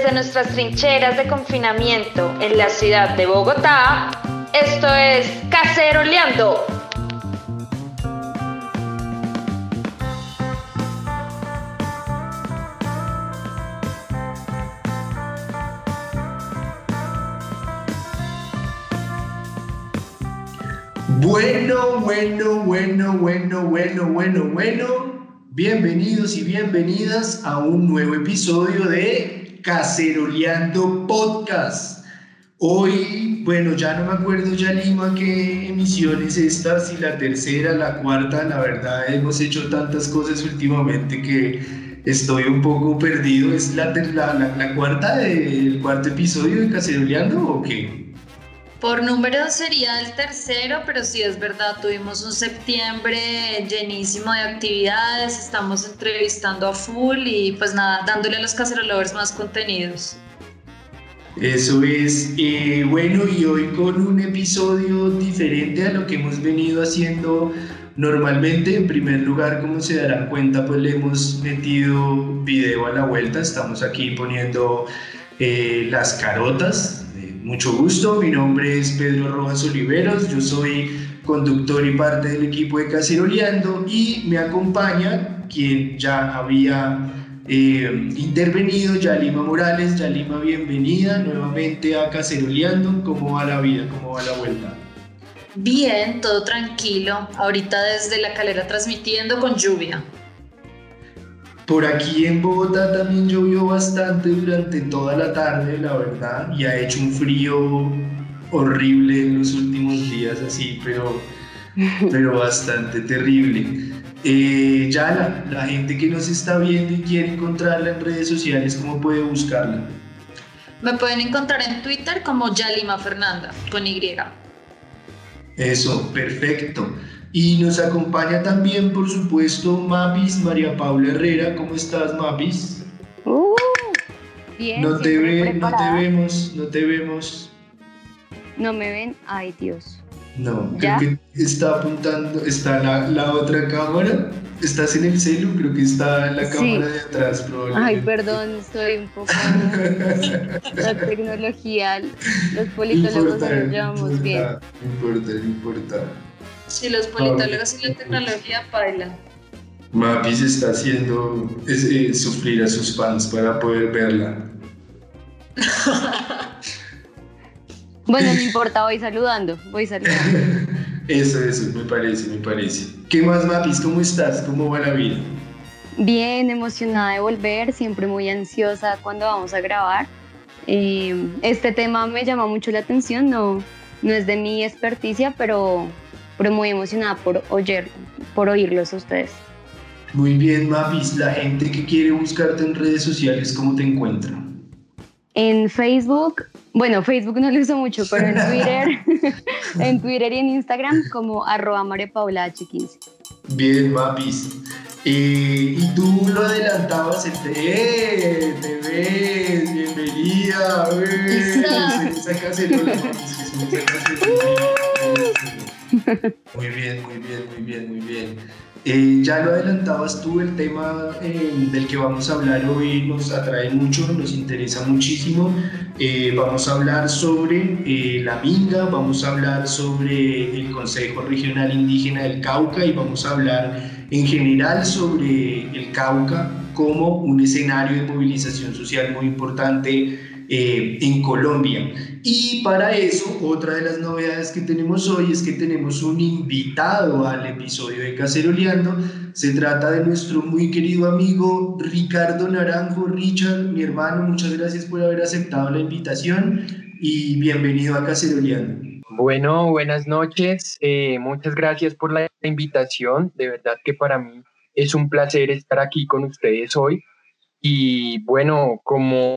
Desde nuestras trincheras de confinamiento en la ciudad de Bogotá, esto es Caceroleando. Bueno, bueno, bueno, bueno, bueno, bueno, bueno. Bienvenidos y bienvenidas a un nuevo episodio de Caceroleando Podcast. Hoy, bueno, ya no me acuerdo ya Lima qué emisión es esta, si la tercera, la cuarta, la verdad hemos hecho tantas cosas últimamente que estoy un poco perdido. ¿Es la, la, la, la cuarta del cuarto episodio de Caceroleando o qué? Por número sería el tercero, pero sí es verdad, tuvimos un septiembre llenísimo de actividades, estamos entrevistando a full y pues nada, dándole a los cacerolovers más contenidos. Eso es, eh, bueno, y hoy con un episodio diferente a lo que hemos venido haciendo normalmente. En primer lugar, como se darán cuenta, pues le hemos metido video a la vuelta, estamos aquí poniendo eh, las carotas mucho gusto, mi nombre es Pedro Rojas Oliveros, yo soy conductor y parte del equipo de Caceroleando y me acompaña quien ya había eh, intervenido, Yalima Morales. Yalima, bienvenida nuevamente a Caceroleando. ¿Cómo va la vida? ¿Cómo va la vuelta? Bien, todo tranquilo. Ahorita desde la calera transmitiendo con lluvia. Por aquí en Bogotá también llovió bastante durante toda la tarde, la verdad, y ha hecho un frío horrible en los últimos días, así, pero, pero bastante terrible. Eh, ya la, la, gente que nos está viendo y quiere encontrarla en redes sociales, ¿cómo puede buscarla? Me pueden encontrar en Twitter como Yalima Fernanda, con Y. Eso, perfecto. Y nos acompaña también, por supuesto, Mapis, María Paula Herrera. ¿Cómo estás, Mapis? Uh, bien, no te, ve, no te vemos, no te vemos. No me ven, ay Dios. No, creo que está apuntando, está la, la, otra cámara. ¿Estás en el celu? Creo que está en la cámara de atrás, probablemente. Ay, perdón, estoy un poco. la tecnología, los politólogos nos llevamos bien. No importa, no importa. Si los politólogos y la tecnología bailan. Mapis está haciendo eh, sufrir a sus fans para poder verla. bueno, no importa, voy saludando, voy saludando. eso, eso, me parece, me parece. ¿Qué más, Mapis? ¿Cómo estás? ¿Cómo va la vida? Bien, emocionada de volver, siempre muy ansiosa cuando vamos a grabar. Eh, este tema me llama mucho la atención, no, no es de mi experticia, pero pero muy emocionada por, oír, por oírlos a ustedes. Muy bien, Mapis. La gente que quiere buscarte en redes sociales, ¿cómo te encuentra? En Facebook, bueno, Facebook no lo uso mucho, pero en Twitter, en Twitter y en Instagram como arroba H15. Bien, Mapis. Eh, y tú lo adelantabas, el te, te ves, bienvenida, muy bien, muy bien, muy bien, muy bien. Eh, ya lo adelantabas tú, el tema eh, del que vamos a hablar hoy nos atrae mucho, nos interesa muchísimo. Eh, vamos a hablar sobre la Minga, vamos a hablar sobre el Consejo Regional Indígena del Cauca y vamos a hablar en general sobre el Cauca como un escenario de movilización social muy importante eh, en Colombia. Y para eso, otra de las novedades que tenemos hoy es que tenemos un invitado al episodio de Caceroleando. Se trata de nuestro muy querido amigo Ricardo Naranjo. Richard, mi hermano, muchas gracias por haber aceptado la invitación y bienvenido a Caceroleando. Bueno, buenas noches. Eh, muchas gracias por la invitación. De verdad que para mí es un placer estar aquí con ustedes hoy. Y bueno, como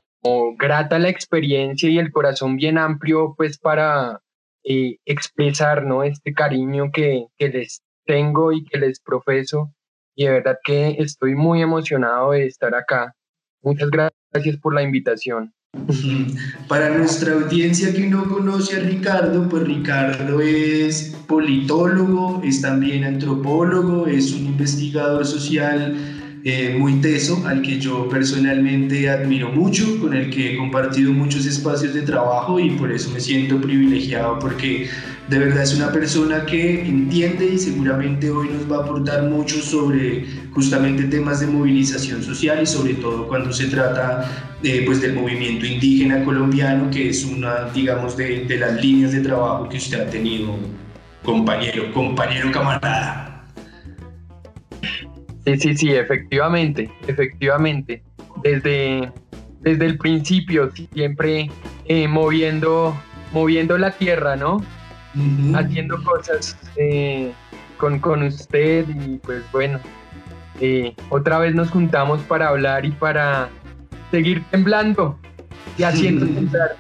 grata la experiencia y el corazón bien amplio pues para eh, expresar ¿no? este cariño que, que les tengo y que les profeso y de verdad que estoy muy emocionado de estar acá. Muchas gracias por la invitación. Para nuestra audiencia que no conoce a Ricardo, pues Ricardo es politólogo, es también antropólogo, es un investigador social eh, muy teso, al que yo personalmente admiro mucho, con el que he compartido muchos espacios de trabajo y por eso me siento privilegiado porque de verdad es una persona que entiende y seguramente hoy nos va a aportar mucho sobre justamente temas de movilización social y sobre todo cuando se trata eh, pues del movimiento indígena colombiano, que es una, digamos, de, de las líneas de trabajo que usted ha tenido, compañero, compañero camarada. Sí, sí, sí, efectivamente, efectivamente. Desde, desde el principio, siempre eh, moviendo, moviendo la tierra, ¿no? haciendo cosas eh, con, con, usted y pues bueno, eh, otra vez nos juntamos para hablar y para seguir temblando y haciendo temblar.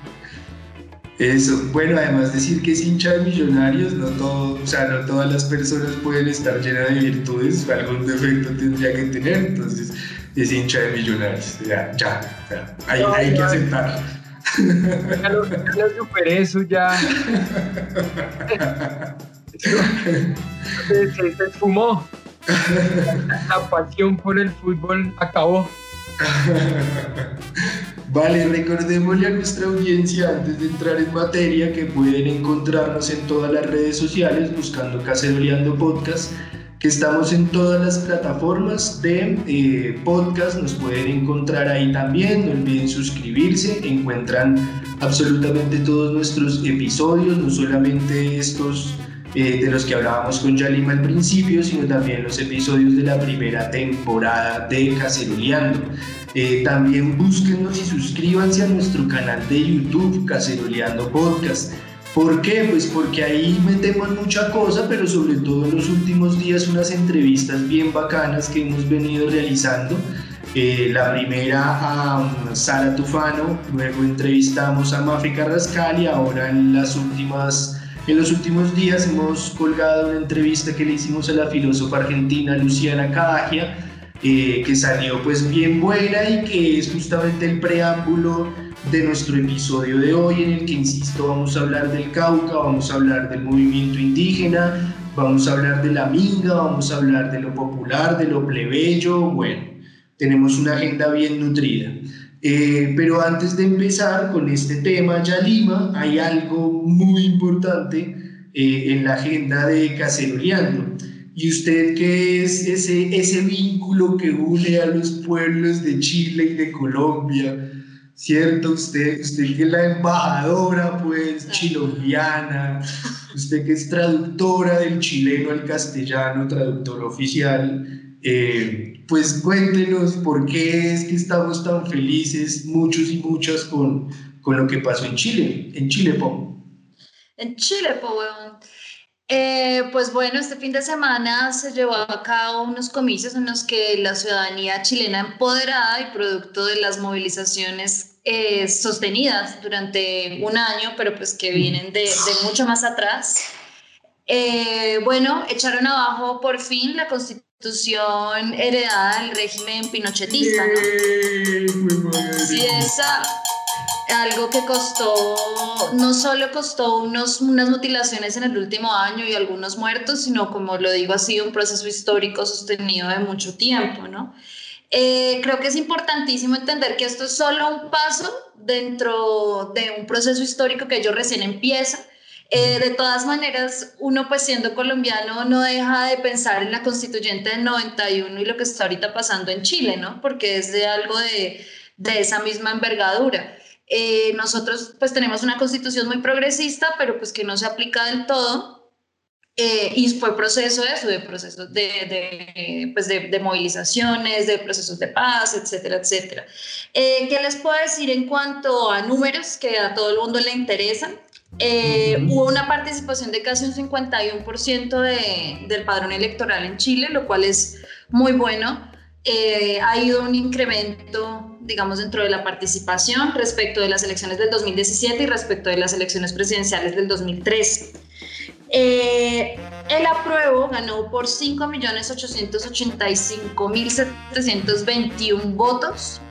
Eso, bueno, además decir que es hincha de millonarios, no, todo, o sea, no todas las personas pueden estar llenas de virtudes, algún defecto tendría que tener, entonces es hincha de millonarios, ya, ya, hay, hay que aceptar. Ya lo, superé, eso ya. se, se, esfumó. La pasión por el fútbol acabó. Vale, recordémosle a nuestra audiencia antes de entrar en materia que pueden encontrarnos en todas las redes sociales buscando Caceroleando Podcast estamos en todas las plataformas de eh, podcast, nos pueden encontrar ahí también, no olviden suscribirse, encuentran absolutamente todos nuestros episodios, no solamente estos eh, de los que hablábamos con Yalima al principio, sino también los episodios de la primera temporada de Caceroleando. Eh, también búsquenos y suscríbanse a nuestro canal de YouTube, Caceroleando Podcast. ¿Por qué? Pues porque ahí metemos mucha cosa, pero sobre todo en los últimos días unas entrevistas bien bacanas que hemos venido realizando. Eh, la primera a um, Sara Tufano, luego entrevistamos a Mafe Carrascal y ahora en las últimas en los últimos días hemos colgado una entrevista que le hicimos a la filósofa argentina Luciana Cadagia, eh, que salió pues bien buena y que es justamente el preámbulo de nuestro episodio de hoy, en el que, insisto, vamos a hablar del Cauca, vamos a hablar del movimiento indígena, vamos a hablar de la minga, vamos a hablar de lo popular, de lo plebeyo, bueno, tenemos una agenda bien nutrida. Eh, pero antes de empezar con este tema, ya Lima, hay algo muy importante eh, en la agenda de Caceroleando. ¿Y usted qué es ese, ese vínculo que une a los pueblos de Chile y de Colombia? ¿cierto? Usted, usted que es la embajadora, pues, chiloviana, usted que es traductora del chileno al castellano, traductor oficial, eh, pues cuéntenos por qué es que estamos tan felices, muchos y muchas, con, con lo que pasó en Chile, en Chile, Po. En Chile, Po, eh, pues bueno, este fin de semana se llevó a cabo unos comicios en los que la ciudadanía chilena empoderada y producto de las movilizaciones eh, sostenidas durante un año, pero pues que vienen de, mucho más atrás, eh, bueno, echaron abajo por fin la constitución heredada del régimen pinochetista. ¿no? Sí, esa algo que costó, no solo costó unos, unas mutilaciones en el último año y algunos muertos, sino como lo digo, ha sido un proceso histórico sostenido de mucho tiempo, ¿no? Eh, creo que es importantísimo entender que esto es solo un paso dentro de un proceso histórico que ellos recién empieza. Eh, de todas maneras, uno pues siendo colombiano no deja de pensar en la constituyente del 91 y lo que está ahorita pasando en Chile, ¿no? Porque es de algo de, de esa misma envergadura. Eh, nosotros pues tenemos una constitución muy progresista, pero pues que no se aplica del todo. Eh, y fue proceso eso, de procesos de, de, pues de, movilizaciones, de procesos de paz, etcétera, etcétera. Eh, ¿Qué les puedo decir en cuanto a números que a todo el mundo le interesan? Hubo una participación de casi un 51% de, del padrón electoral en Chile, lo cual es muy bueno. ha ido un incremento digamos, dentro de la participación respecto de las elecciones del 2017 y respecto de las elecciones presidenciales del 2013. Eh, el apruebo ganó por 5.885.721 votos,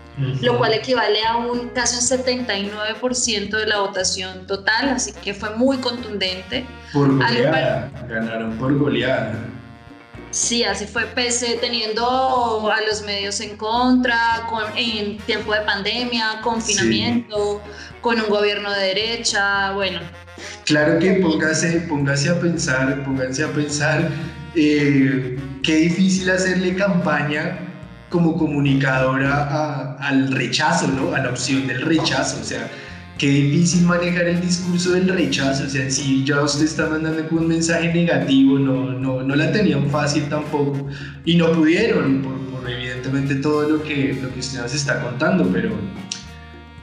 lo cual equivale a un casi un 79% de la votación total, así que fue muy contundente. Por goleada, ganaron por goleada. Sí, así fue, pese teniendo a los medios en contra, con, en tiempo de pandemia, confinamiento, con un gobierno de derecha, bueno. Claro que póngase, póngase a pensar, pónganse a pensar eh, qué difícil hacerle campaña como comunicadora al rechazo, ¿no? A la opción del rechazo, o sea, qué difícil manejar el discurso del rechazo, o sea, si ya usted está mandando un mensaje negativo, no, no, no la tenían fácil tampoco, y no pudieron, por, evidentemente todo lo que, lo que usted nos está contando, pero,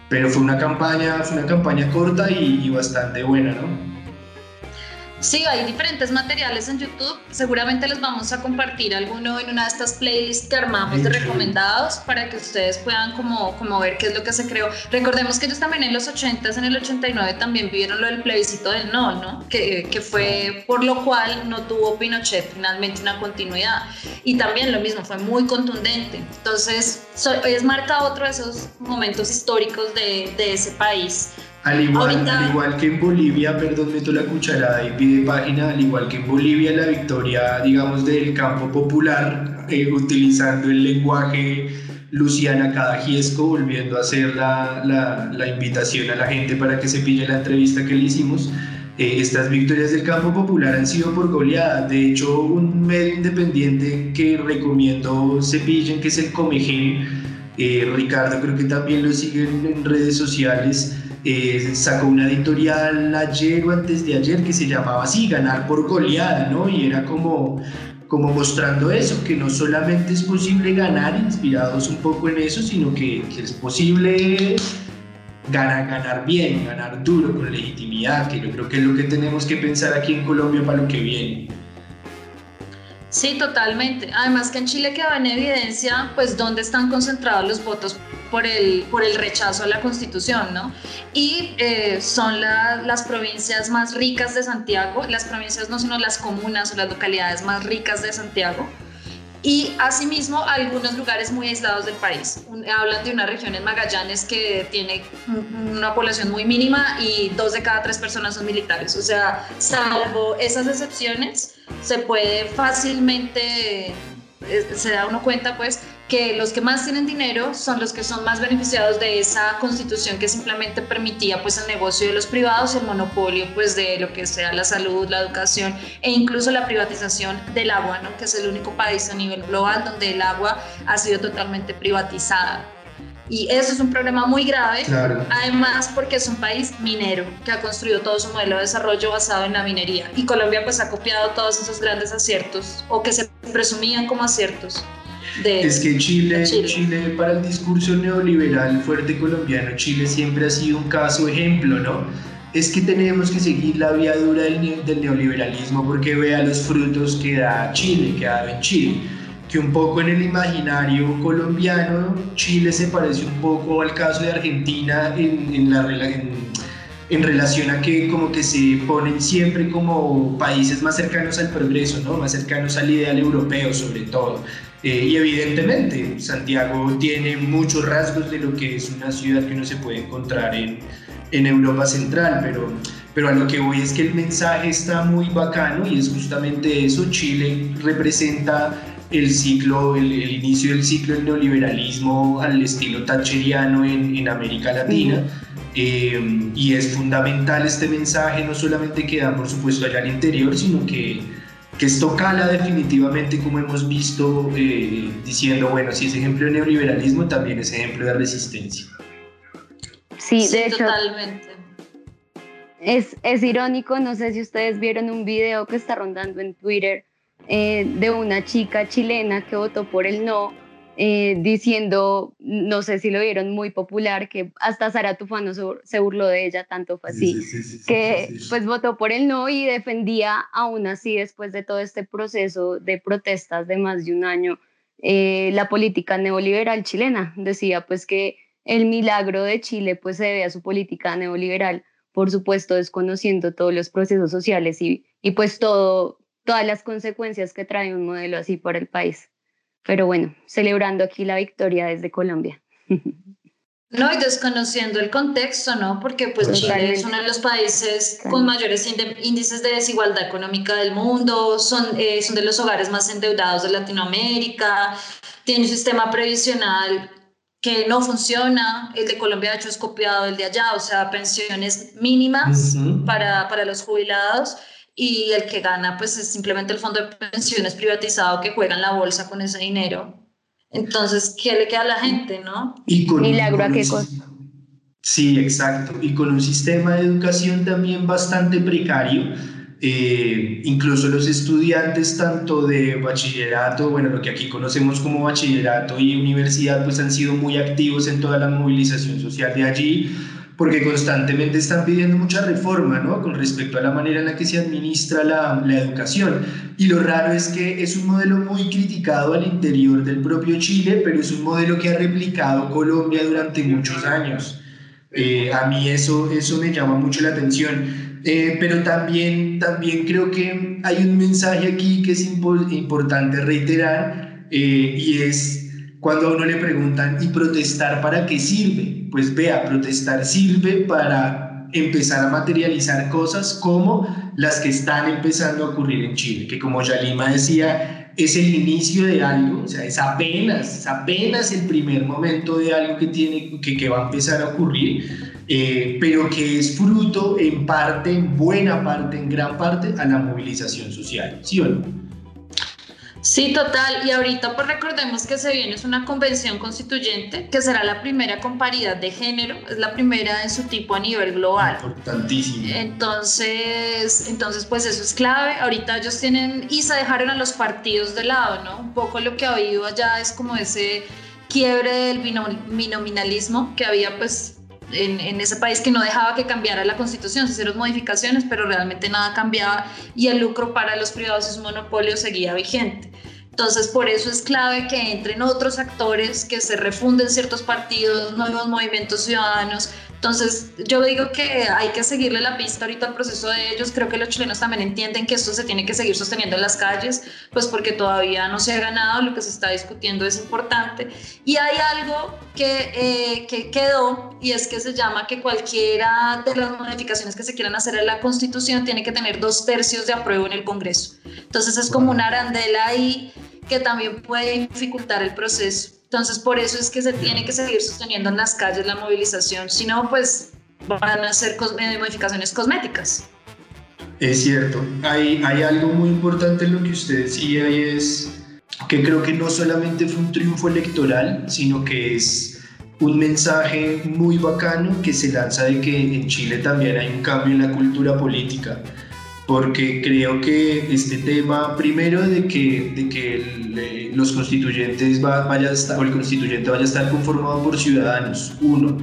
pero fue una campaña, fue una campaña corta y, y bastante buena, ¿no? Sí, hay diferentes materiales en YouTube. Seguramente les vamos a compartir alguno en una de estas playlists que armamos de recomendados para que ustedes puedan como, como ver qué es lo que se creó. Recordemos que ellos también en los 80s, en el 89 también vivieron lo del plebiscito del no, ¿no? Que, que fue por lo cual no tuvo Pinochet finalmente una continuidad. Y también lo mismo, fue muy contundente. Entonces, es marca otro de esos momentos históricos de, de ese país. Al igual, al igual que en Bolivia, perdón, meto la cucharada y pide página, al igual que en Bolivia, la victoria, digamos, del campo popular, eh, utilizando el lenguaje Luciana Cadagiesco, volviendo a hacer la, la, la, invitación a la gente para que se pille la entrevista que le hicimos. Eh, estas victorias del campo popular han sido por goleada. De hecho, un medio independiente que recomiendo se pillen, que es el Comegen, eh, Ricardo creo que también lo siguen en redes sociales, eh, sacó una editorial ayer o antes de ayer que se llamaba así, ganar por goleada, ¿no? Y era como, como mostrando eso, que no solamente es posible ganar, inspirados un poco en eso, sino que, es posible ganar, ganar bien, ganar duro, con legitimidad, que yo creo que es lo que tenemos que pensar aquí en Colombia para lo que viene. Sí, totalmente. Además que en Chile quedó en evidencia, pues, dónde están concentrados los votos por el, por el rechazo a la Constitución, ¿no? Y eh, son las provincias más ricas de Santiago, las provincias no sino las comunas o las localidades más ricas de Santiago, y asimismo algunos lugares muy aislados del país. hablan de una región en Magallanes que tiene una población muy mínima y dos de cada tres personas son militares. O sea, salvo esas excepciones, se puede fácilmente, eh, se da uno cuenta pues que los que más tienen dinero son los que son más beneficiados de esa constitución que simplemente permitía pues el negocio de los privados, el monopolio pues de lo que sea la salud, la educación e incluso la privatización del agua, ¿no? que es el único país a nivel global donde el agua ha sido totalmente privatizada. Y eso es un problema muy grave, además porque es un país minero que ha construido todo su modelo de desarrollo basado en la minería. Y Colombia pues ha copiado todos esos grandes aciertos o que se presumían como aciertos. De, es que Chile, Chile, para el discurso neoliberal fuerte colombiano, Chile siempre ha sido un caso ejemplo, ¿no? Es que tenemos que seguir la vía dura del, del neoliberalismo porque vea los frutos que da Chile, que ha dado en Chile que un poco en el imaginario colombiano, Chile se parece un poco al caso de Argentina en, en la, en, en, relación a que como que se ponen siempre como países más cercanos al progreso, ¿no? más cercanos al ideal europeo sobre todo. Eh, y evidentemente Santiago tiene muchos rasgos de lo que es una ciudad que uno se puede encontrar en, en Europa Central, pero, pero a lo que voy es que el mensaje está muy bacano y es justamente eso, Chile representa el ciclo, el, inicio del ciclo del neoliberalismo al estilo thatcheriano en, en América Latina. Eh, y es fundamental este mensaje, no solamente que da por supuesto allá al interior, sino que, que esto cala definitivamente, como hemos visto, eh, diciendo, bueno, si es ejemplo de neoliberalismo, también es ejemplo de resistencia. Sí, de hecho, totalmente. Es, es irónico, no sé si ustedes vieron un video que está rondando en Twitter eh, de una chica chilena que votó por el no, eh, diciendo, no sé si lo vieron muy popular, que hasta Sara Tufano se burló de ella, tanto fue así, que pues votó por el no y defendía aún así después de todo este proceso de protestas de más de un año eh, la política neoliberal chilena. Decía pues que el milagro de Chile pues se debe a su política neoliberal, por supuesto desconociendo todos los procesos sociales y, y pues todo todas las consecuencias que trae un modelo así para el país. Pero bueno, celebrando aquí la victoria desde Colombia. No, y desconociendo el contexto, ¿no? Porque pues Chile es uno de los países con mayores índices de desigualdad económica del mundo, son, eh, son de los hogares más endeudados de Latinoamérica, tiene un sistema previsional que no funciona, el de Colombia de hecho es copiado del de allá, o sea, pensiones mínimas para, para los jubilados y el que gana pues es simplemente el fondo de pensiones privatizado que juega en la bolsa con ese dinero. Entonces, ¿qué le queda a la gente, no? Y con, Milagro a qué cosa. Sí, exacto. Y con un sistema de educación también bastante precario. Eh, incluso los estudiantes tanto de bachillerato, bueno, lo que aquí conocemos como bachillerato y universidad, pues han sido muy activos en toda la movilización social de allí porque constantemente están pidiendo mucha reforma ¿no? con respecto a la manera en la que se administra la, la, educación. Y lo raro es que es un modelo muy criticado al interior del propio Chile, pero es un modelo que ha replicado Colombia durante muchos años. Eh, a mí eso, eso me llama mucho la atención. Eh, pero también, también creo que hay un mensaje aquí que es importante reiterar eh, y es cuando a uno le preguntan, ¿y protestar para qué sirve? Pues vea, protestar sirve para empezar a materializar cosas como las que están empezando a ocurrir en Chile, que como Yalima decía, es el inicio de algo, o sea, es apenas, apenas el primer momento de algo que, tiene, que, que va a empezar a ocurrir, eh, pero que es fruto en parte, en buena parte, en gran parte, a la movilización social, ¿sí o no? Sí, total. Y ahorita pues recordemos que se viene es una convención constituyente que será la primera con paridad de género, es la primera de su tipo a nivel global. Importantísimo. Entonces, entonces pues eso es clave. Ahorita ellos tienen y se dejaron a los partidos de lado, ¿no? Un poco lo que ha habido allá es como ese quiebre del binominalismo que había pues en, ese país que no dejaba que cambiara la constitución, se hicieron modificaciones, pero realmente nada cambiaba y el lucro para los privados y su monopolio seguía vigente. Entonces, por eso es clave que entren otros actores, que se refunden ciertos partidos, nuevos movimientos ciudadanos, entonces, yo digo que hay que seguirle la pista ahorita al proceso de ellos. Creo que los chilenos también entienden que esto se tiene que seguir sosteniendo en las calles, pues porque todavía no se ha ganado, lo que se está discutiendo es importante. Y hay algo que, eh, que quedó y es que se llama que cualquiera de las modificaciones que se quieran hacer en la Constitución tiene que tener dos tercios de apruebo en el Congreso. Entonces, es como una arandela ahí que también puede dificultar el proceso. Entonces, por eso es que se tiene que seguir sosteniendo en las calles la movilización, si no, pues van a ser eh, modificaciones cosméticas. Es cierto, hay, hay algo muy importante en lo que usted decía y es que creo que no solamente fue un triunfo electoral, sino que es un mensaje muy bacano que se lanza de que en Chile también hay un cambio en la cultura política porque creo que este tema, primero, de que, de que los constituyentes va, vaya a estar, o el constituyente vaya a estar conformado por ciudadanos, uno,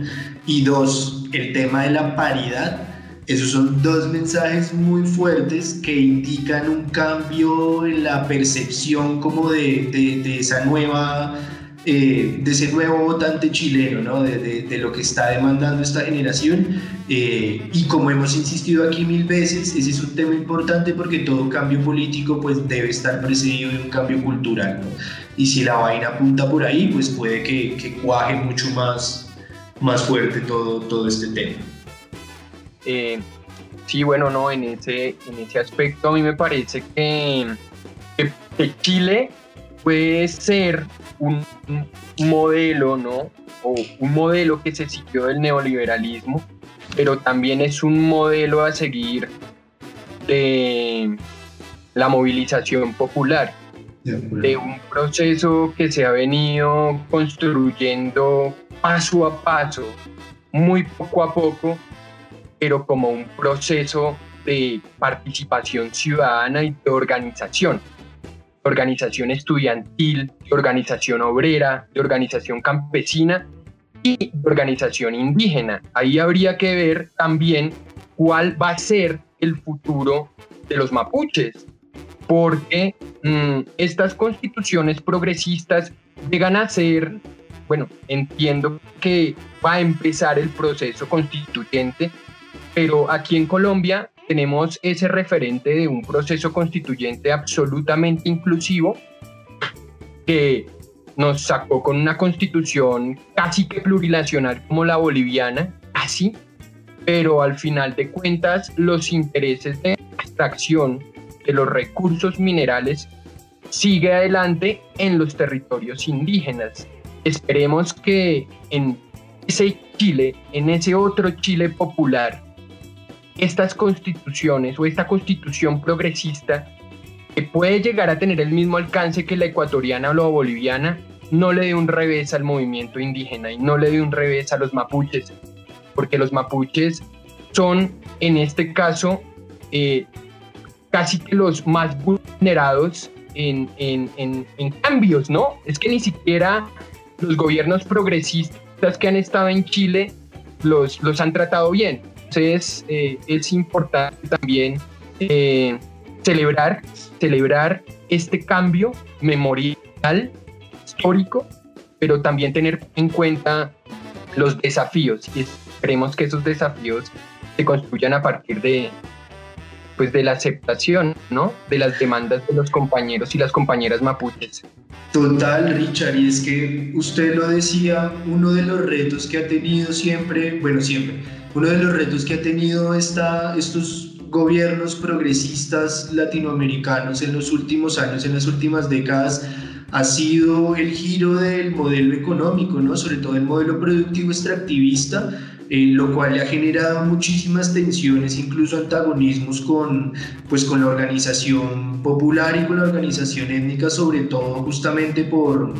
y dos, el tema de la paridad, esos son dos mensajes muy fuertes que indican un cambio en la percepción como de, de, de esa nueva eh, de ese nuevo votante chileno, ¿no? de, de, lo que está demandando esta generación. Eh, y como hemos insistido aquí mil veces, ese es un tema importante porque todo cambio político pues, debe estar precedido de un cambio cultural. ¿no? Y si la vaina apunta por ahí, pues puede que, que cuaje mucho más, más fuerte todo, todo este tema. Eh, sí, bueno, no, en ese, en ese aspecto a mí me parece que, que Chile puede ser un, modelo, ¿no? O un modelo que se siguió del neoliberalismo, pero también es un modelo a seguir de la movilización popular, de un proceso que se ha venido construyendo paso a paso, muy poco a poco, pero como un proceso de participación ciudadana y de organización organización estudiantil, de organización obrera, de organización campesina y de organización indígena. Ahí habría que ver también cuál va a ser el futuro de los mapuches, porque mm, estas constituciones progresistas llegan a ser, bueno, entiendo que va a empezar el proceso constituyente, pero aquí en Colombia tenemos ese referente de un proceso constituyente absolutamente inclusivo que nos sacó con una constitución casi que plurinacional como la boliviana, así, pero al final de cuentas los intereses de extracción de los recursos minerales sigue adelante en los territorios indígenas. Esperemos que en ese Chile, en ese otro Chile popular, estas constituciones o esta constitución progresista que puede llegar a tener el mismo alcance que la ecuatoriana o la boliviana, no le dé un revés al movimiento indígena y no le dé un revés a los mapuches, porque los mapuches son en este caso eh, casi que los más vulnerados en, cambios, ¿no? Es que ni siquiera los gobiernos progresistas que han estado en Chile los, los han tratado bien. Entonces eh, es importante también eh, celebrar, celebrar este cambio memorial, histórico, pero también tener en cuenta los desafíos y esperemos que esos desafíos se construyan a partir de, pues de la aceptación, ¿no? De las demandas de los compañeros y las compañeras mapuches. Total, Richard, y es que usted lo decía, uno de los retos que ha tenido siempre, bueno, siempre, uno de los retos que ha tenido esta, estos gobiernos progresistas latinoamericanos en los últimos años, en las últimas décadas, ha sido el giro del modelo económico, ¿no? sobre todo el modelo productivo extractivista, eh, lo cual ha generado muchísimas tensiones, incluso antagonismos con, pues, con la organización popular y con la organización étnica, sobre todo justamente por,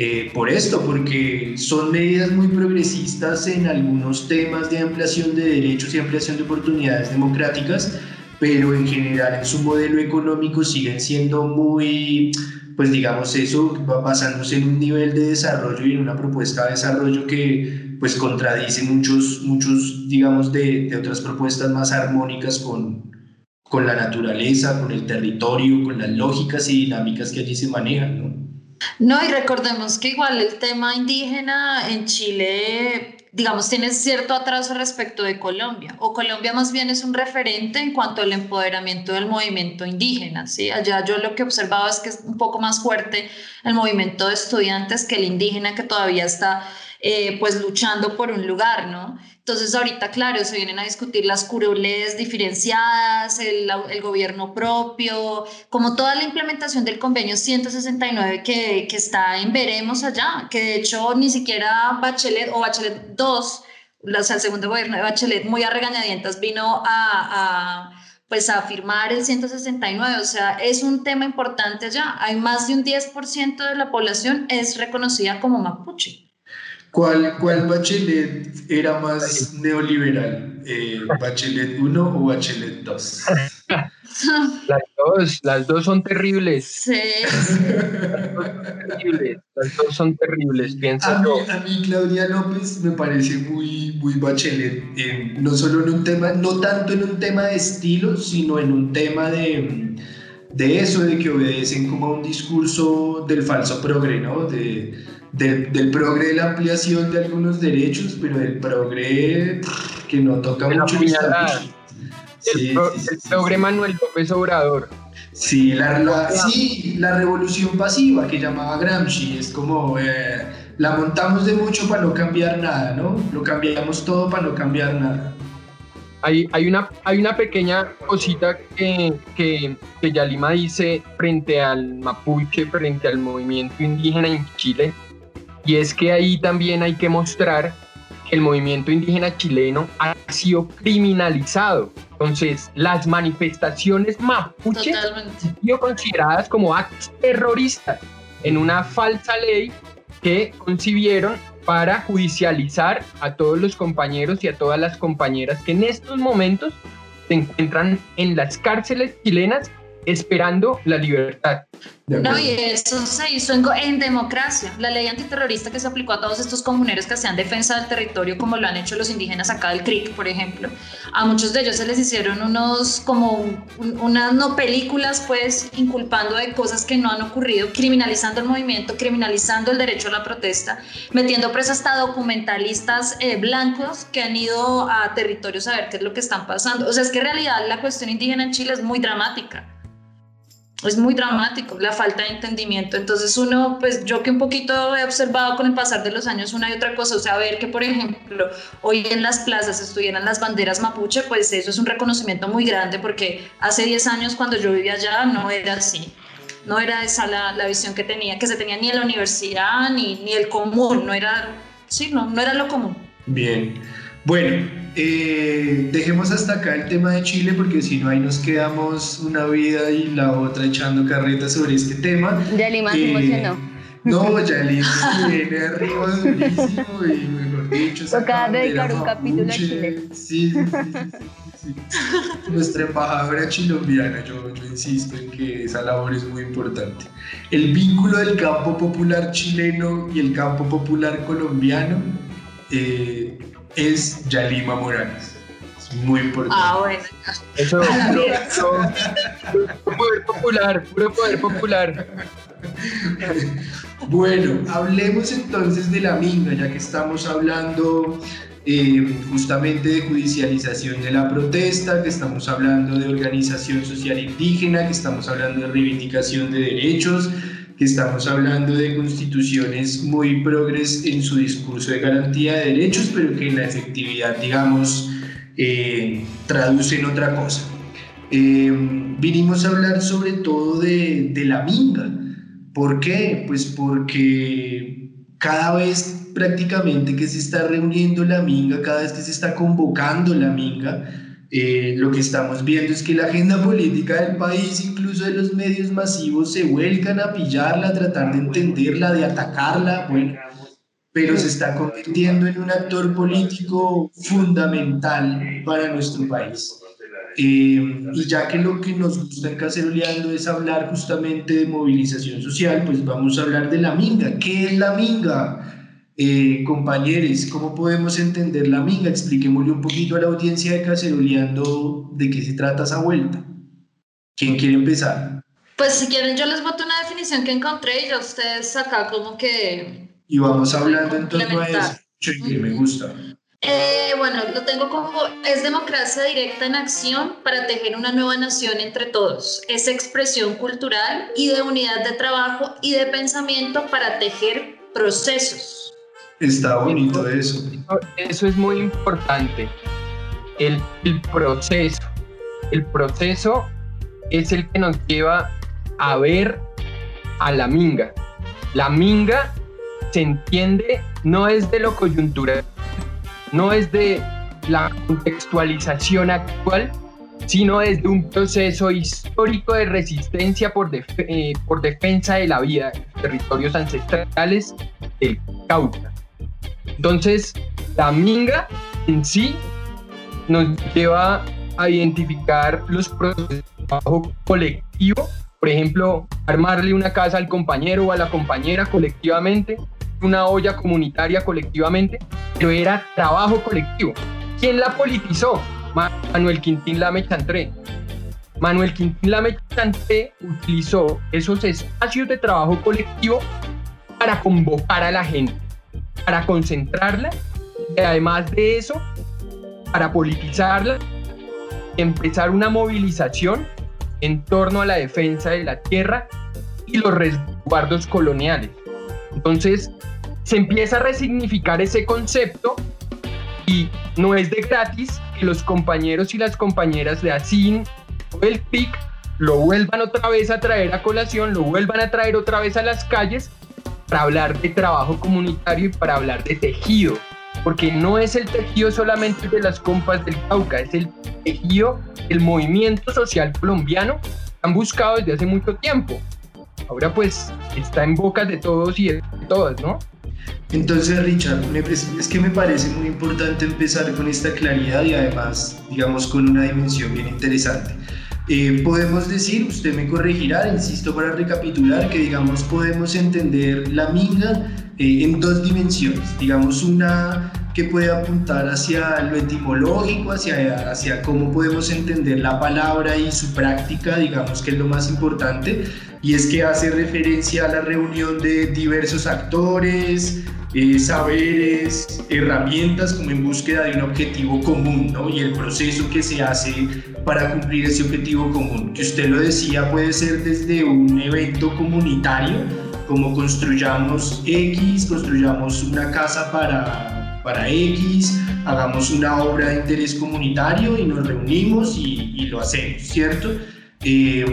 eh, por esto, porque son medidas muy progresistas en algunos temas de ampliación de derechos y ampliación de oportunidades democráticas, pero en general en su modelo económico siguen siendo muy pues digamos eso basándose en un nivel de desarrollo y en una propuesta de desarrollo que pues contradice muchos, muchos digamos, de, de otras propuestas más armónicas con, con la naturaleza, con el territorio, con las lógicas y dinámicas que allí se manejan, ¿no? No, y recordemos que igual el tema indígena en Chile digamos, tiene cierto atraso respecto de Colombia, o Colombia más bien es un referente en cuanto al empoderamiento del movimiento indígena, ¿sí? Allá yo lo que observaba es que es un poco más fuerte el movimiento de estudiantes que el indígena que todavía está eh, pues luchando por un lugar, ¿no? Entonces ahorita, claro, se vienen a discutir las curules diferenciadas, el, gobierno propio, como toda la implementación del convenio 169 que, que está en veremos allá, que de hecho ni siquiera Bachelet o Bachelet 2, o sea, el segundo gobierno de Bachelet, muy a regañadientas, vino a, a pues a firmar el 169, o sea, es un tema importante allá. Hay más de un 10% de la población es reconocida como mapuche. ¿Cuál, ¿Cuál Bachelet era más neoliberal? Eh, ¿Bachelet 1 o Bachelet 2? Las dos, las dos son terribles. Sí. Las dos son terribles, pienso a mí, A mí Claudia López me parece muy, muy Bachelet, no solo en un tema, no tanto en un tema de estilo, sino en un tema de, de eso, de que obedecen como a un discurso del falso progre, ¿no? De, del, del, progre de la ampliación de algunos derechos, pero del progre que no toca mucho el, sí, el progre Manuel López Obrador. Sí la, la, sí, la revolución pasiva que llamaba Gramsci, es como eh, la montamos de mucho para no cambiar nada, ¿no? Lo cambiamos todo para no cambiar nada. Hay, hay, una, hay una pequeña cosita que, que, que Yalima dice frente al mapuche, frente al movimiento indígena en Chile, y es que ahí también hay que mostrar que el movimiento indígena chileno ha sido criminalizado. Entonces, las manifestaciones mapuches han sido consideradas como actos terroristas en una falsa ley que concibieron para judicializar a todos los compañeros y a todas las compañeras que en estos momentos se encuentran en las cárceles chilenas esperando la libertad. No, y eso se hizo en, democracia. La ley antiterrorista que se aplicó a todos estos comuneros que hacían defensa del territorio, como lo han hecho los indígenas acá del CRIC, por ejemplo. A muchos de ellos se les hicieron unos, como unas no películas, pues, inculpando de cosas que no han ocurrido, criminalizando el movimiento, criminalizando el derecho a la protesta, metiendo presos hasta documentalistas eh, blancos que han ido a territorios a ver qué es lo que están pasando. O sea, es que en realidad la cuestión indígena en Chile es muy dramática. Es muy dramático la falta de entendimiento. Entonces uno, pues yo que un poquito he observado con el pasar de los años una y otra cosa, o sea, ver que por ejemplo hoy en las plazas estuvieran las banderas mapuche, pues eso es un reconocimiento muy grande porque hace 10 años cuando yo vivía allá no era así. No era esa la, la visión que tenía, que se tenía ni en la universidad ni, ni el común, no era, sí, no, no era lo común. Bien. Bueno, eh, dejemos hasta acá el tema de Chile porque si no ahí nos quedamos una vida y la otra echando carretas sobre este tema. Ya Lima se eh, emocionó. No, ya Lima viene arriba durísimo y mejor dicho. Toca dedicar un capítulo a Chile. Sí, sí, sí, Nuestra embajadora chilombiana, yo, yo insisto en que esa labor es muy importante. El vínculo del campo popular chileno y el campo popular colombiano eh, es Yalima Morales. Es muy importante. Ah, bueno. Eso, puro poder popular, puro poder popular. Bueno, hablemos entonces de la minga, ya que estamos hablando eh, justamente de judicialización de la protesta, que estamos hablando de organización social indígena, que estamos hablando de reivindicación de derechos, que estamos hablando de constituciones muy progres en su discurso de garantía de derechos, pero que en la efectividad, digamos, eh, traducen otra cosa. Eh, vinimos a hablar sobre todo de, de la minga. ¿Por qué? Pues porque cada vez prácticamente que se está reuniendo la minga, cada vez que se está convocando la minga, eh, lo que estamos viendo es que la agenda política del país, incluso de los medios masivos, se vuelcan a pillarla, a tratar de entenderla, de atacarla, bueno, pero se está convirtiendo en un actor político fundamental para nuestro país. Eh, y ya que lo que nos gusta en Caceroleando es hablar justamente de movilización social, pues vamos a hablar de la minga. ¿Qué es la minga? Eh, compañeros, ¿cómo podemos entender la minga? Expliquémosle un poquito a la audiencia de Caceroleando de qué se trata esa vuelta. ¿Quién quiere empezar? Pues si quieren yo les boto una definición que encontré y ya ustedes acá como que... Y vamos hablando en torno a eso, que me gusta. Eh, bueno, lo tengo como es democracia directa en acción para tejer una nueva nación entre todos. Es expresión cultural y de unidad de trabajo y de pensamiento para tejer procesos Está bonito eso. Eso es muy importante. El, proceso. El proceso es el que nos lleva a ver a la minga. La minga se entiende no es de lo coyuntural, no es de la contextualización actual, sino desde un proceso histórico de resistencia por, eh, por defensa de la vida en los territorios ancestrales del Cauca. Entonces, la minga en sí nos lleva a identificar los procesos de trabajo colectivo, por ejemplo, armarle una casa al compañero o a la compañera colectivamente, una olla comunitaria colectivamente, pero era trabajo colectivo. ¿Quién la politizó? Manuel Quintín Lame Chantré. Manuel Quintín Lame Chantré utilizó esos espacios de trabajo colectivo para convocar a la gente para concentrarla y además de eso, para politizarla, empezar una movilización en torno a la defensa de la tierra y los resguardos coloniales. Entonces, se empieza a resignificar ese concepto y no es de gratis que los compañeros y las compañeras de ASIN o el PIC lo vuelvan otra vez a traer a colación, lo vuelvan a traer otra vez a las calles para hablar de trabajo comunitario y para hablar de tejido, porque no es el tejido solamente de las compas del Cauca, es el tejido del movimiento social colombiano que han buscado desde hace mucho tiempo. Ahora pues está en boca de todos y de todas, ¿no? Entonces, Richard, es que me parece muy importante empezar con esta claridad y además, digamos, con una dimensión bien interesante. Eh, podemos decir, usted me corregirá, insisto para recapitular, que digamos podemos entender la minga eh, en dos dimensiones. Digamos, una que puede apuntar hacia lo etimológico, hacia, hacia cómo podemos entender la palabra y su práctica, digamos que es lo más importante, y es que hace referencia a la reunión de diversos actores, eh, saberes, herramientas como en búsqueda de un objetivo común, ¿no? Y el proceso que se hace para cumplir ese objetivo común, que usted lo decía, puede ser desde un evento comunitario, como construyamos X, construyamos una casa para, para X, hagamos una obra de interés comunitario y nos reunimos y, y lo hacemos, ¿cierto? Eh,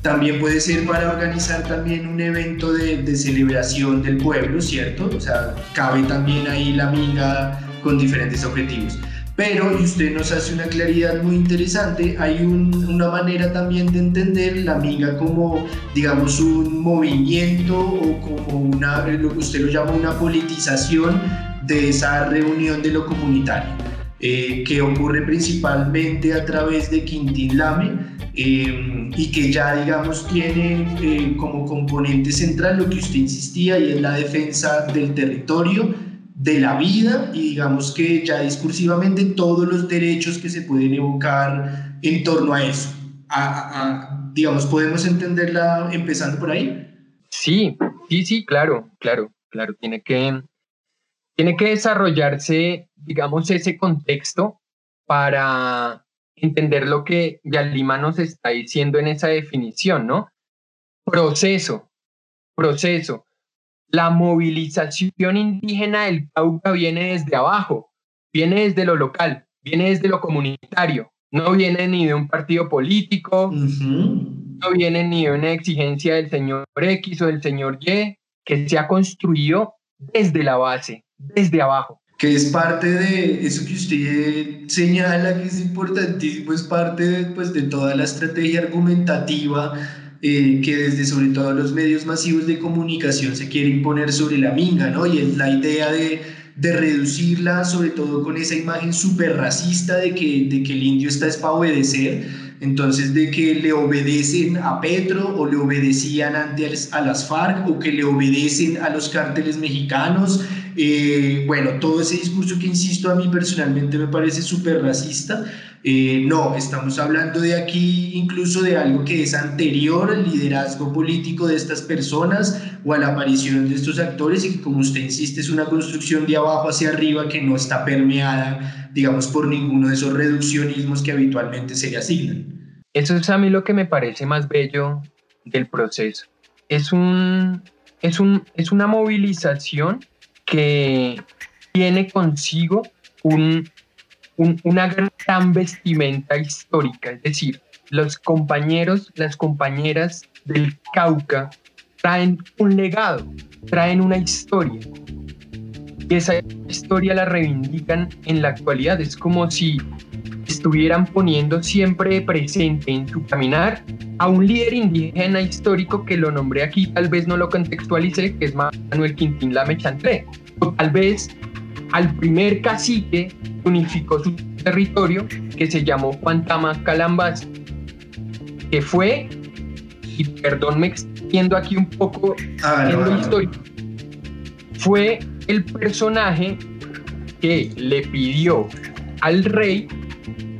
también puede ser para organizar también un evento de, de, celebración del pueblo, ¿cierto? O sea, cabe también ahí la minga con diferentes objetivos. Pero, y usted nos hace una claridad muy interesante, hay un, una manera también de entender la minga como, digamos, un movimiento o como una, lo que usted lo llama una politización de esa reunión de lo comunitario, eh, que ocurre principalmente a través de Quintín Lame, eh, y que ya, digamos, tiene eh, como componente central lo que usted insistía y es la defensa del territorio, de la vida y digamos que ya discursivamente todos los derechos que se pueden evocar en torno a eso. digamos, ¿podemos entenderla empezando por ahí? Sí, sí, sí, claro, claro, claro. Tiene que, tiene que desarrollarse, digamos, ese contexto para entender lo que Yalima nos está diciendo en esa definición, ¿no? Proceso, proceso. La movilización indígena del Cauca viene desde abajo, viene desde lo local, viene desde lo comunitario, no viene ni de un partido político, no viene ni de una exigencia del señor X o del señor Y, que se ha construido desde la base, desde abajo. Que es parte de eso que usted señala que es importantísimo, es parte de, pues, de toda la estrategia argumentativa eh, que desde sobre todo los medios masivos de comunicación se quiere imponer sobre la minga, ¿no? Y es la idea de, de reducirla, sobre todo con esa imagen súper racista de que, de que el indio está es para obedecer, entonces de que le obedecen a Petro o le obedecían antes a las FARC o que le obedecen a los cárteles mexicanos eh, bueno, todo ese discurso que, insisto, a mí personalmente me parece súper racista. Eh, no, estamos hablando de aquí incluso de algo que es anterior al liderazgo político de estas personas o a la aparición de estos actores y que, como usted insiste, es una construcción de abajo hacia arriba que no está permeada, digamos, por ninguno de esos reduccionismos que habitualmente se le asignan. Eso es a mí lo que me parece más bello del proceso. Es, un, es, un, es una movilización que tiene consigo un, una gran vestimenta histórica, es decir, los compañeros, las compañeras del Cauca traen un legado, traen una historia. Y esa historia la reivindican en la actualidad. Es como si estuvieran poniendo siempre presente en su caminar a un líder indígena histórico que lo nombré aquí, tal vez no lo contextualicé, que es Manuel Quintín Lame Chantré tal vez al primer cacique que unificó su territorio, que se llamó Juan Tamas Calambas, que fue, y perdón me extiendo aquí un poco en lo histórico, fue el personaje que le pidió al rey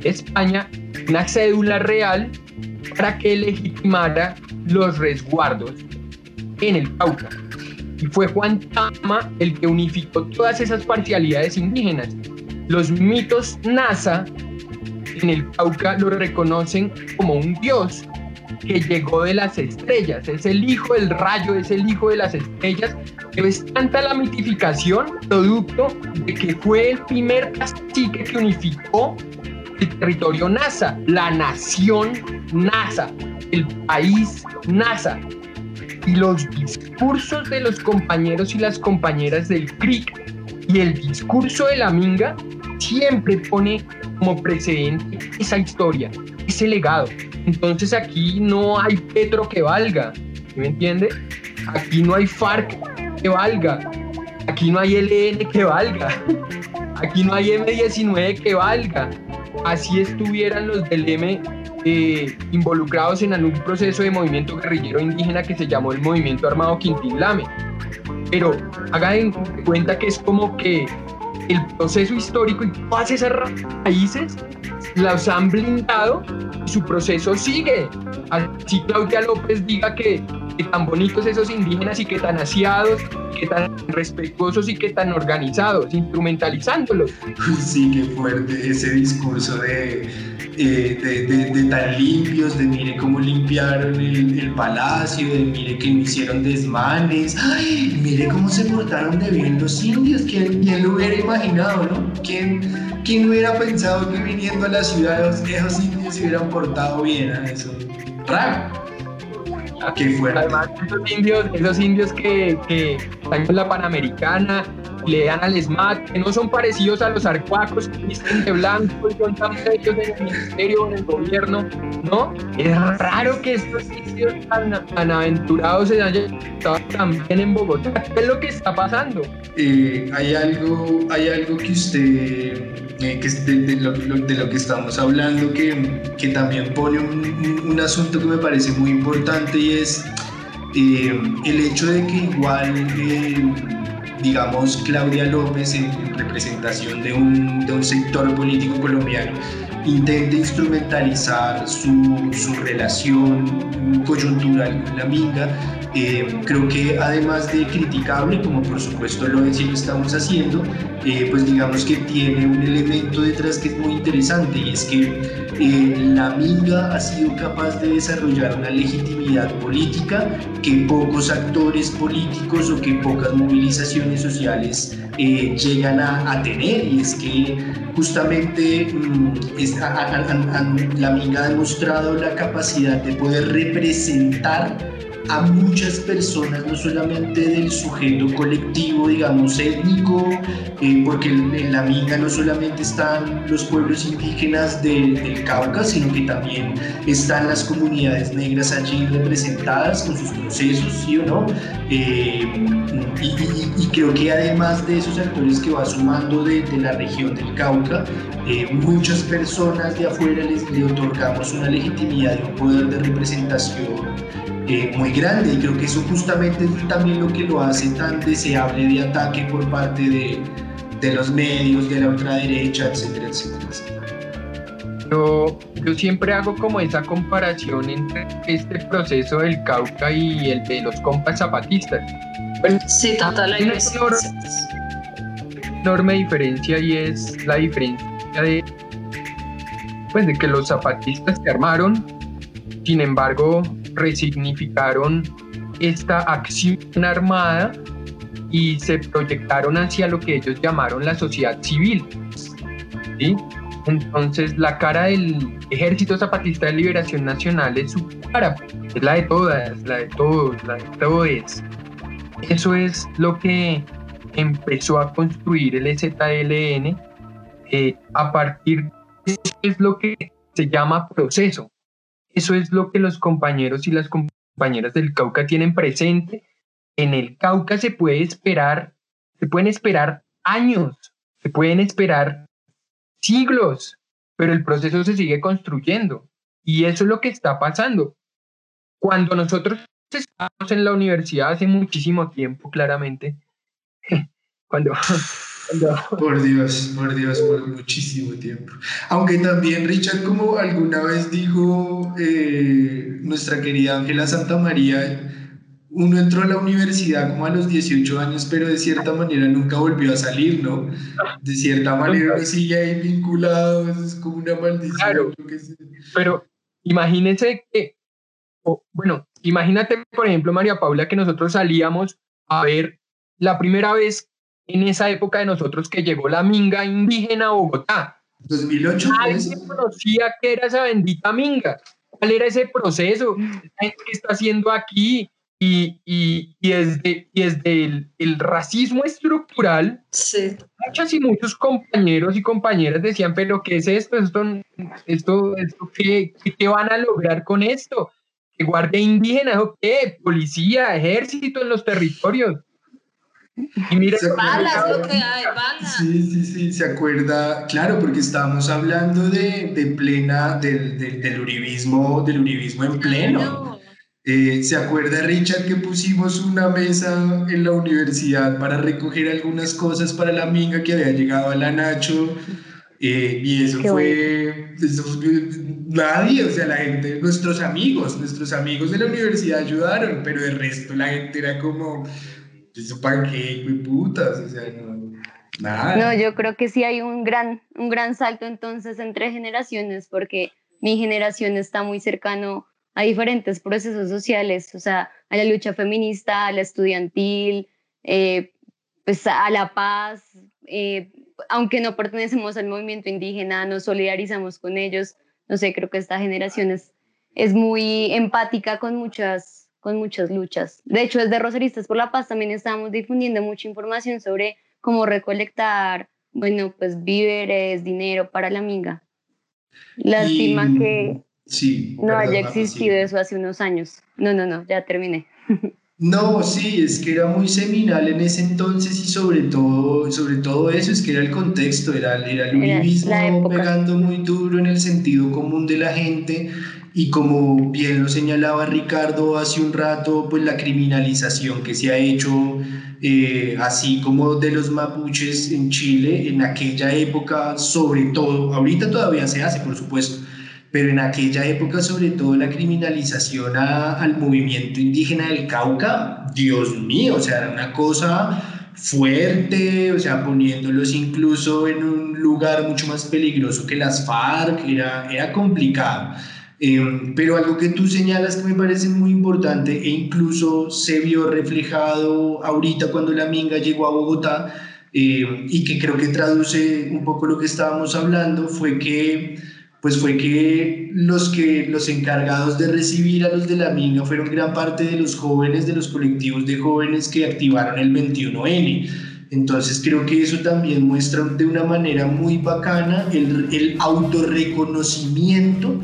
de España una cédula real para que legitimara los resguardos en el Cauca y fue Juan Tama el que unificó todas esas parcialidades indígenas. Los mitos NASA en el Cauca lo reconocen como un dios que llegó de las estrellas, es el hijo del rayo, es el hijo de las estrellas, pero es tanta la mitificación producto de que fue el primer cacique que unificó el territorio NASA, la nación NASA, el país NASA, y los discursos de los compañeros y las compañeras del CRIC y el discurso de la Minga siempre pone como precedente esa historia, ese legado. Entonces aquí no hay Petro que valga, ¿me entiende? Aquí no hay FARC que valga, aquí no hay LN que valga, aquí no hay M19 que valga. Así estuvieran los del M eh, involucrados en algún proceso de movimiento guerrillero indígena que se llamó el Movimiento Armado Quintín Lame. pero hagan cuenta que es como que el proceso histórico y todas esas raíces las han blindado y su proceso sigue. Así Claudia López diga que, tan bonitos esos indígenas y que tan aseados, que tan respetuosos y que tan organizados, instrumentalizándolos. Sí, qué fuerte ese discurso de, eh, de, tan limpios, de mire cómo limpiaron el, palacio, de mire que no hicieron desmanes, ay, mire cómo se portaron de bien los indios, ¿quién, quién lo hubiera imaginado, no? ¿Quién, ¿Quién hubiera pensado que viniendo a la ciudad esos indios se hubieran portado bien a eso? Raro. Qué fuerte. Además, esos indios, esos indios que, que están con la Panamericana, le dan al SMAT, que no son parecidos a los arcuacos que visten de blanco y son tan bellos en el ministerio o en el gobierno, ¿no? Es raro que estos sitios tan, aventurados se hayan estado también en Bogotá. ¿Qué es lo que está pasando? Eh, hay, algo, hay algo que usted, eh, que de, lo, de, lo, que estamos hablando, que, que también pone un, un, asunto que me parece muy importante y es eh, el hecho de que igual digamos, Claudia López, en, representación de un, de un, sector político colombiano, intenta instrumentalizar su, su relación coyuntural con la minga. Eh, creo que además de criticable, como por supuesto lo es y lo estamos haciendo, eh, pues digamos que tiene un elemento detrás que es muy interesante y es que eh, la minga ha sido capaz de desarrollar una legitimidad política que pocos actores políticos o que pocas movilizaciones sociales eh, llegan a, tener y es que justamente mm, la minga ha demostrado la capacidad de poder representar a muchas personas, no solamente del sujeto colectivo, digamos, étnico, eh, porque en la minga no solamente están los pueblos indígenas del Cauca, sino que también están las comunidades negras allí representadas con sus procesos, ¿sí o no? Eh, y, creo que además de esos actores que va sumando de, la región del Cauca, eh, muchas personas de afuera les le otorgamos una legitimidad y un poder de representación eh, muy grande y creo que eso justamente es también lo que lo hace tan deseable de ataque por parte de, de los medios, de la ultraderecha, etcétera, etcétera. Yo, yo siempre hago como esa comparación entre este proceso del Cauca y el de los compas zapatistas. sí, total, hay una enorme diferencia y es la diferencia de, pues, de que los zapatistas se armaron, sin embargo, resignificaron esta acción armada y se proyectaron hacia lo que ellos llamaron la sociedad civil. ¿sí? Entonces la cara del Ejército Zapatista de Liberación Nacional es su cara, es la de todas, la de todos, la de todos. Eso es lo que empezó a construir el ZLN eh, a partir de es lo que se llama proceso. Eso es lo que los compañeros y las compañeras del Cauca tienen presente. En el Cauca se puede esperar, se pueden esperar años, se pueden esperar siglos, pero el proceso se sigue construyendo. Y eso es lo que está pasando. Cuando nosotros estábamos en la universidad hace muchísimo tiempo, claramente, cuando por Dios, por Dios, por muchísimo tiempo. Aunque también Richard, como alguna vez dijo eh, nuestra querida Ángela Santa María, uno entró a la universidad como a los 18 años, pero de cierta manera nunca volvió a salir, ¿no? De cierta manera uno sigue ahí vinculado, es como una maldición. Claro, pero imagínense que, bueno, imagínate, por ejemplo, María Paula, que nosotros salíamos a ver la primera vez en esa época de nosotros que llegó la minga indígena a Bogotá. 2008. Nadie conocía qué era esa bendita minga. ¿Cuál era ese proceso? ¿Qué está haciendo aquí? Y, y, y desde, y desde el, el, racismo estructural, sí. muchas y muchos compañeros y compañeras decían, pero ¿qué es esto? ¿Esto, esto, esto qué, qué van a lograr con esto? ¿Qué guardia indígena? ¿Qué? ¿Policía? ¿Ejército en los territorios? Y mira, balas, lo que hay, balas. Sí, sí, sí, se acuerda, claro, porque estábamos hablando de, de plena, del, del, uribismo, del uribismo en pleno. Eh, ¿Se acuerda Richard que pusimos una mesa en la universidad para recoger algunas cosas para la minga que había llegado a la Nacho? Eh, y eso fue, nadie, o sea, la gente, nuestros amigos, nuestros amigos de la universidad ayudaron, pero de resto la gente era como, eso para qué, putas, o sea, no, nada. No, yo creo que sí hay un gran, un gran salto entonces entre generaciones, porque mi generación está muy cercano a diferentes procesos sociales, o sea, a la lucha feminista, a la estudiantil, eh, pues a la paz, eh, aunque no pertenecemos al movimiento indígena, nos solidarizamos con ellos, no sé, creo que esta generación es, es muy empática con muchas, con muchas luchas. De hecho, desde Rosaristas por la Paz también estamos difundiendo mucha información sobre cómo recolectar, bueno, pues víveres, dinero para la minga. Lástima que Sí. No haya existido eso hace unos años. No, no, no, ya terminé. No, sí, es que era muy seminal en ese entonces y sobre todo, sobre todo eso, es que era el contexto, era, era el uribismo pegando muy duro en el sentido común de la gente y como bien lo señalaba Ricardo hace un rato, pues la criminalización que se ha hecho, eh, así como de los mapuches en Chile, en aquella época sobre todo, ahorita todavía se hace, por supuesto, pero en aquella época sobre todo la criminalización al movimiento indígena del Cauca, Dios mío, o sea, era una cosa fuerte, o sea, poniéndolos incluso en un lugar mucho más peligroso que las FARC, era, era complicado. Em, pero algo que tú señalas que me parece muy importante e incluso se vio reflejado ahorita cuando la Minga llegó a Bogotá em, y que creo que traduce un poco lo que estábamos hablando, fue que pues fue que los, que los encargados de recibir a los de la mina fueron gran parte de los jóvenes, de los colectivos de jóvenes que activaron el 21N. Entonces creo que eso también muestra de una manera muy bacana el, el autorreconocimiento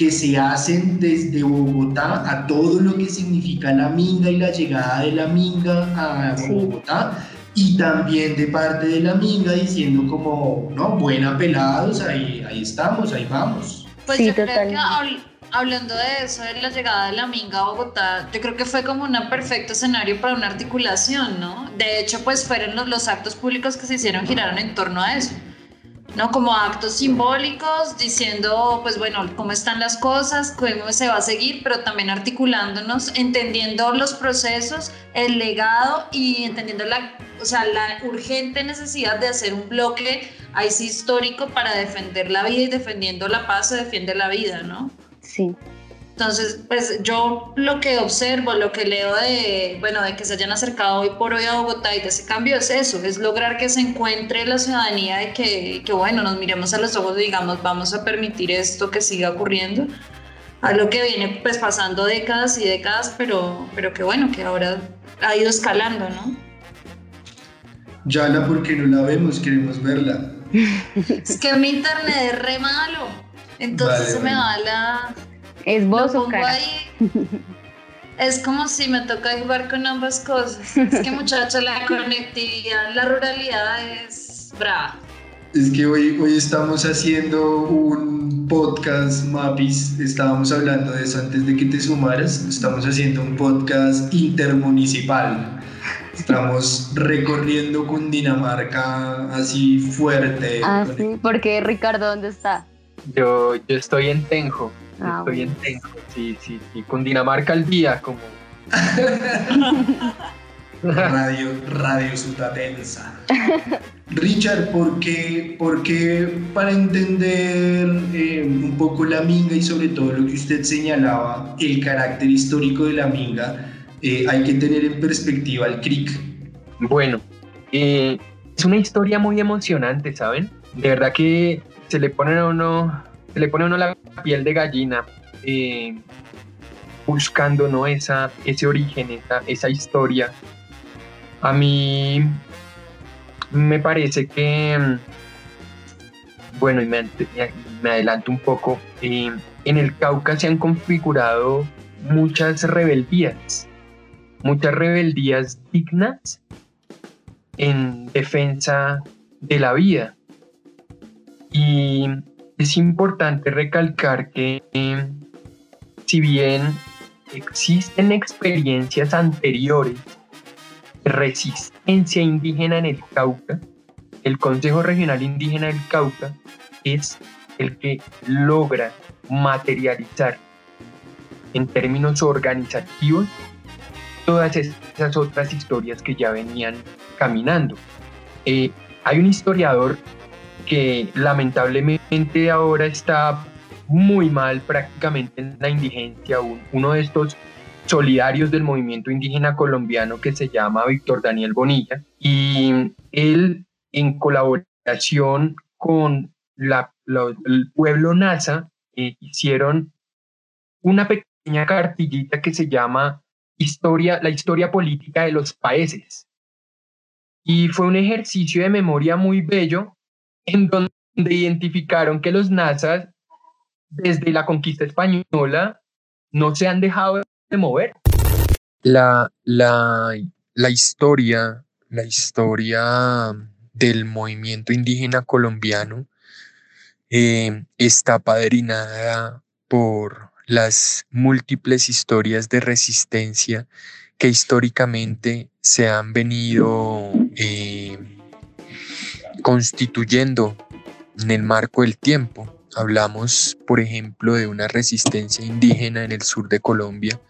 que se hacen desde Bogotá a todo lo que significa la minga y la llegada de la minga a Bogotá y también de parte de la minga diciendo como, no, buena pelados, ahí, ahí estamos, ahí vamos. Pues yo creo que hablando de eso, de la llegada de la minga a Bogotá, yo creo que fue como un perfecto escenario para una articulación, ¿no? De hecho, pues fueron los, los actos públicos que se hicieron giraron en torno a eso. ¿No? Como actos simbólicos, diciendo, pues bueno, cómo están las cosas, cómo se va a seguir, pero también articulándonos, entendiendo los procesos, el legado y entendiendo la, o sea, la urgente necesidad de hacer un bloque ahí sí histórico para defender la vida y defendiendo la paz se defiende la vida, ¿no? Sí. Entonces, pues yo lo que observo, lo que leo de, bueno, de que se hayan acercado hoy por hoy a Bogotá y de ese cambio es eso, es lograr que se encuentre la ciudadanía de que, que bueno, nos miremos a los ojos y digamos, vamos a permitir esto que siga ocurriendo. A lo que viene pues pasando décadas y décadas, pero, pero que bueno, que ahora ha ido escalando, ¿no? Yala, porque no la vemos, queremos verla. es que mi internet es re malo, entonces se me va la ¿Es vos o cara? Es como si me toca jugar con ambas cosas. Es que muchacha, la conectividad, la ruralidad es brava. Es que hoy, hoy estamos haciendo un podcast, Mapis, estábamos hablando de eso antes de que te sumaras, estamos haciendo un podcast intermunicipal. Estamos recorriendo Cundinamarca así fuerte. Ah, sí, porque Ricardo, ¿dónde está? Yo, yo estoy en Tenjo. Ah, Estoy en Tenjo, sí, sí, sí, con Dinamarca al día, como. radio, radio Sutatensa. Richard, ¿por qué, para entender eh, un poco la minga y sobre todo lo que usted señalaba, el carácter histórico de la minga, eh, hay que tener en perspectiva el CRIC? Bueno, eh, es una historia muy emocionante, ¿saben? De verdad que se le pone a uno se le pone uno la piel de gallina eh, buscando ¿no? esa, ese origen, esa, esa historia. A mí me parece que, bueno, y me, me adelanto un poco, eh, en el Cauca se han configurado muchas rebeldías, muchas rebeldías dignas en defensa de la vida. Y es importante recalcar que si bien existen experiencias anteriores de resistencia indígena en el Cauca, el Consejo Regional Indígena del Cauca es el que logra materializar en términos organizativos todas esas otras historias que ya venían caminando. Eh, hay un historiador que lamentablemente ahora está muy mal prácticamente en la indigencia, uno de estos solidarios del movimiento indígena colombiano que se llama Víctor Daniel Bonilla, y él en colaboración con la, el pueblo NASA eh, hicieron una pequeña cartillita que se llama historia, La historia política de los países. Y fue un ejercicio de memoria muy bello en donde identificaron que los nazas desde la conquista española no se han dejado de mover. La, la, la historia, la historia del movimiento indígena colombiano eh, está padrinada por las múltiples historias de resistencia que históricamente se han venido eh, constituyendo en el marco del tiempo. Hablamos, por ejemplo, de una resistencia indígena en el sur de Colombia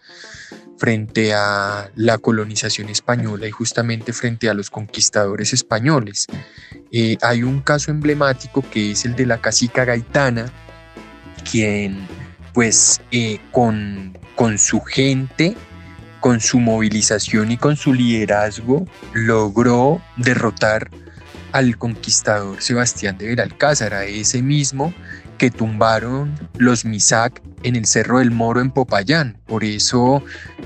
frente a la colonización española y justamente frente a los conquistadores españoles. Eh, hay un caso emblemático que es el de la cacica gaitana, quien pues eh, con, con su gente, con su movilización y con su liderazgo logró derrotar al conquistador Sebastián de Belalcázar, a ese mismo que tumbaron los Misac en el Cerro del Moro en Popayán, por eso,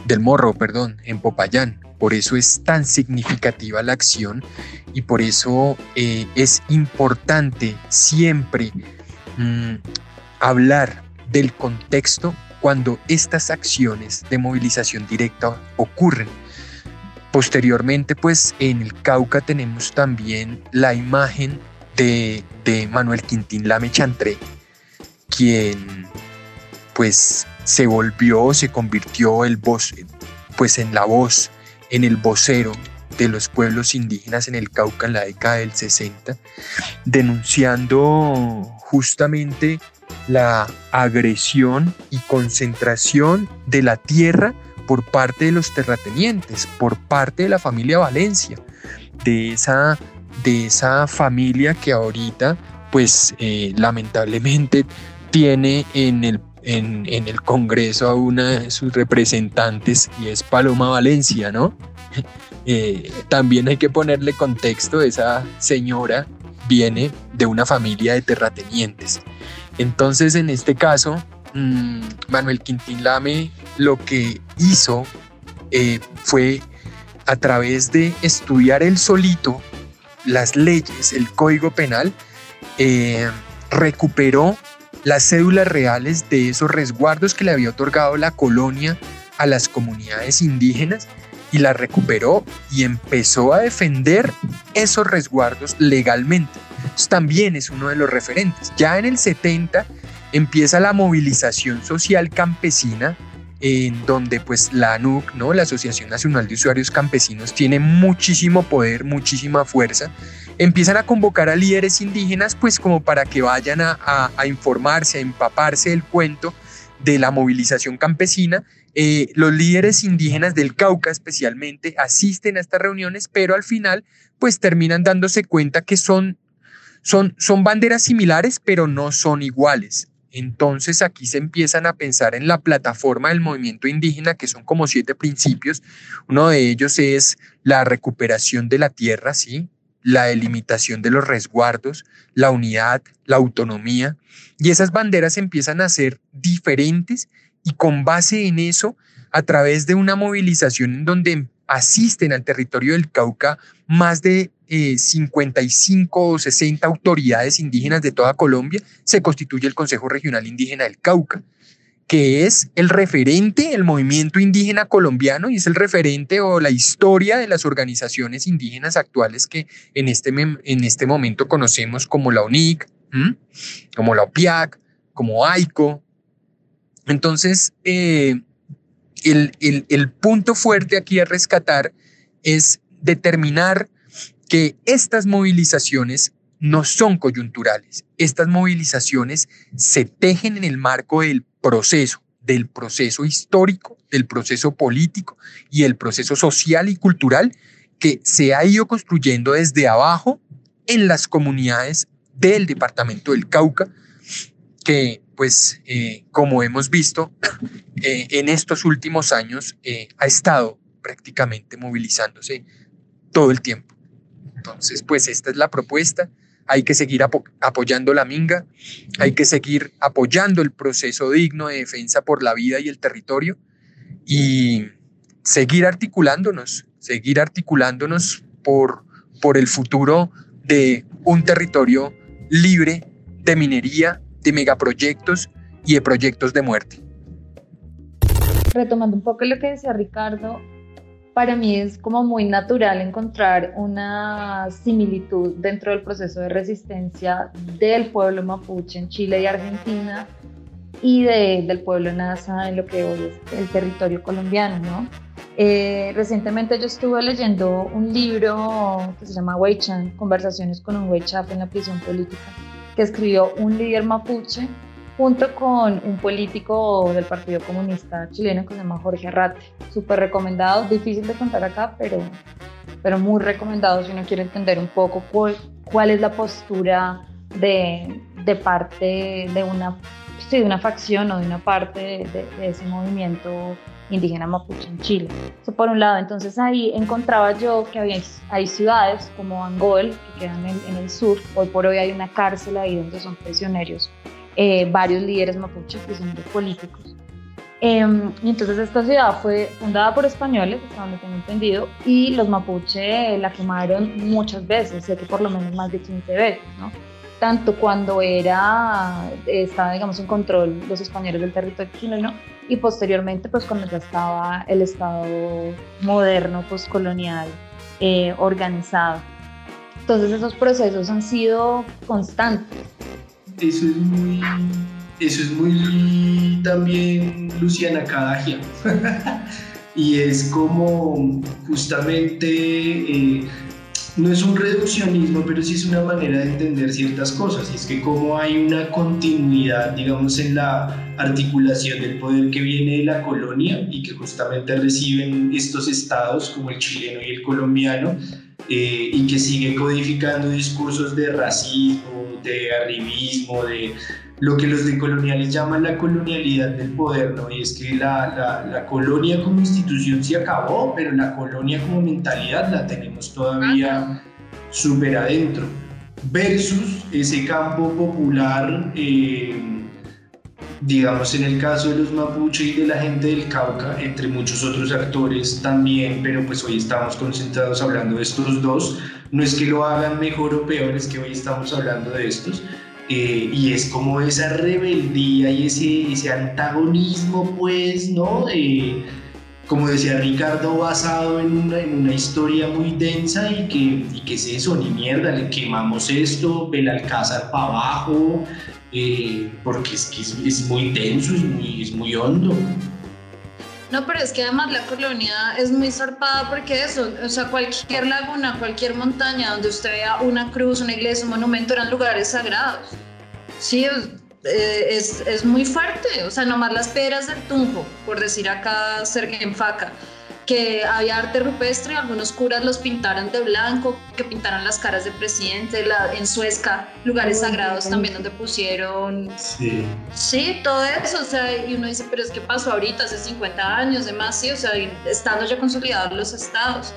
del Morro, perdón, en Popayán. Por eso es tan significativa la acción y por eso eh, es importante siempre mm, hablar del contexto cuando estas acciones de movilización directa ocurren. Posteriormente, pues en el Cauca tenemos también la imagen de, Manuel Quintín Lame Chantré, quien pues se volvió, se convirtió el voz, pues en la voz, en el vocero de los pueblos indígenas en el Cauca en la década del 60, denunciando justamente la agresión y concentración de la tierra por parte de los terratenientes, por parte de la familia Valencia, de esa, de esa familia que ahorita, pues eh, lamentablemente tiene en el, en, el Congreso a una de sus representantes y es Paloma Valencia, ¿no? Eh, también hay que ponerle contexto, esa señora viene de una familia de terratenientes. Entonces, en este caso, mm, Manuel Quintín Lame lo que hizo eh, fue a través de estudiar el solito las leyes, el código penal, eh, recuperó las cédulas reales de esos resguardos que le había otorgado la colonia a las comunidades indígenas y las recuperó y empezó a defender esos resguardos legalmente. también es uno de los referentes. Ya en el 70 empieza la movilización social campesina en donde pues la ANUC, ¿no? la Asociación Nacional de Usuarios Campesinos, tiene muchísimo poder, muchísima fuerza. Empiezan a convocar a líderes indígenas pues como para que vayan a, informarse, a empaparse del cuento de la movilización campesina. Eh, los líderes indígenas del Cauca especialmente asisten a estas reuniones, pero al final pues terminan dándose cuenta que son, banderas similares, pero no son iguales. Entonces aquí se empiezan a pensar en la plataforma del movimiento indígena, que son como siete principios. Uno de ellos es la recuperación de la tierra, ¿sí? la delimitación de los resguardos, la unidad, la autonomía. Y esas banderas empiezan a ser diferentes y con base en eso, a través de una movilización en donde asisten al territorio del Cauca más de 55 eh, o 60 autoridades indígenas de toda Colombia, se constituye el Consejo Regional Indígena del Cauca, que es el referente el movimiento indígena colombiano y es el referente o la historia de las organizaciones indígenas actuales que en este, en este momento conocemos como la UNIC, como la OPIAC, como AICO. Entonces, eh, el, el punto fuerte aquí a rescatar es determinar que estas movilizaciones no son coyunturales. Estas movilizaciones se tejen en el marco del proceso, del proceso histórico, del proceso político y el proceso social y cultural que se ha ido construyendo desde abajo en las comunidades del departamento del Cauca, que pues eh, como hemos visto eh, en estos últimos años eh, ha estado prácticamente movilizándose todo el tiempo. Entonces, pues esta es la propuesta. Hay que seguir apoyando la minga, hay que seguir apoyando el proceso digno de defensa por la vida y el territorio y seguir articulándonos, seguir articulándonos por, por el futuro de un territorio libre de minería, de megaproyectos y de proyectos de muerte. Retomando un poco lo que decía Ricardo, para mí es como muy natural encontrar una similitud dentro del proceso de resistencia del pueblo mapuche en Chile y Argentina y del pueblo NASA en lo que hoy es el territorio colombiano, ¿no? Eh, recientemente yo estuve leyendo un libro que se llama Weichan, Conversaciones con un Weichaf en la prisión política, que escribió un líder mapuche junto con un político del Partido Comunista chileno que se llama Jorge Arrate. Súper recomendado, difícil de contar acá, pero, pero muy recomendado si uno quiere entender un poco cuál, cuál es la postura de, de parte de una, sí, de una facción o de una parte de, de ese movimiento indígena mapuche en Chile. Eso por un lado, entonces ahí encontraba yo que había, hay ciudades como Angol, que quedan en, en el sur, hoy por hoy hay una cárcel ahí donde son prisioneros eh, varios líderes mapuches, que son políticos. Em, y entonces esta ciudad fue fundada por españoles, hasta donde tengo entendido, y los mapuche la quemaron muchas veces, sé que por lo menos más de 15 veces, ¿no? Tanto cuando era, estaba, digamos, en control los españoles del territorio chileno, y posteriormente, pues cuando ya estaba el Estado moderno, postcolonial, eh, organizado. Entonces esos procesos han sido constantes eso es muy, eso es muy también Luciana Cadagia. y es como justamente, eh, no es un reduccionismo, pero sí es una manera de entender ciertas cosas. Y es que como hay una continuidad, digamos, en la articulación del poder que viene de la colonia y que justamente reciben estos estados como el chileno y el colombiano, eh, y que sigue codificando discursos de racismo, de arribismo, de lo que los decoloniales llaman la colonialidad del poder, ¿no? Y es que la, la, colonia como institución se acabó, pero la colonia como mentalidad la tenemos todavía súper adentro. Versus ese campo popular eh, digamos en el caso de los mapuche y de la gente del Cauca, entre muchos otros actores también, pero pues hoy estamos concentrados hablando de estos dos, no es que lo hagan mejor o peor, es que hoy estamos hablando de estos, eh, y es como esa rebeldía y ese, ese antagonismo, pues, ¿no? Como decía Ricardo, basado en una, en una, historia muy densa y que, y que es eso, ni mierda, le quemamos esto, Belalcázar para abajo, eh, porque es que es, muy denso, es muy, es muy hondo. No, pero es que además la colonia es muy zarpada porque eso, o sea, cualquier laguna, cualquier montaña donde usted vea una cruz, una iglesia, un monumento eran lugares sagrados. Sí, eh, es, es, muy fuerte, o sea, nomás las piedras del Tunjo, por decir acá en Faca que había arte rupestre, algunos curas los pintaron de blanco, que pintaron las caras del presidente, la, en Suezca, lugares sagrados también donde pusieron... Sí. Sí, todo eso, o sea, y uno dice, pero es que pasó ahorita, hace 50 años, demás, sí, o sea, estando ya consolidados los estados.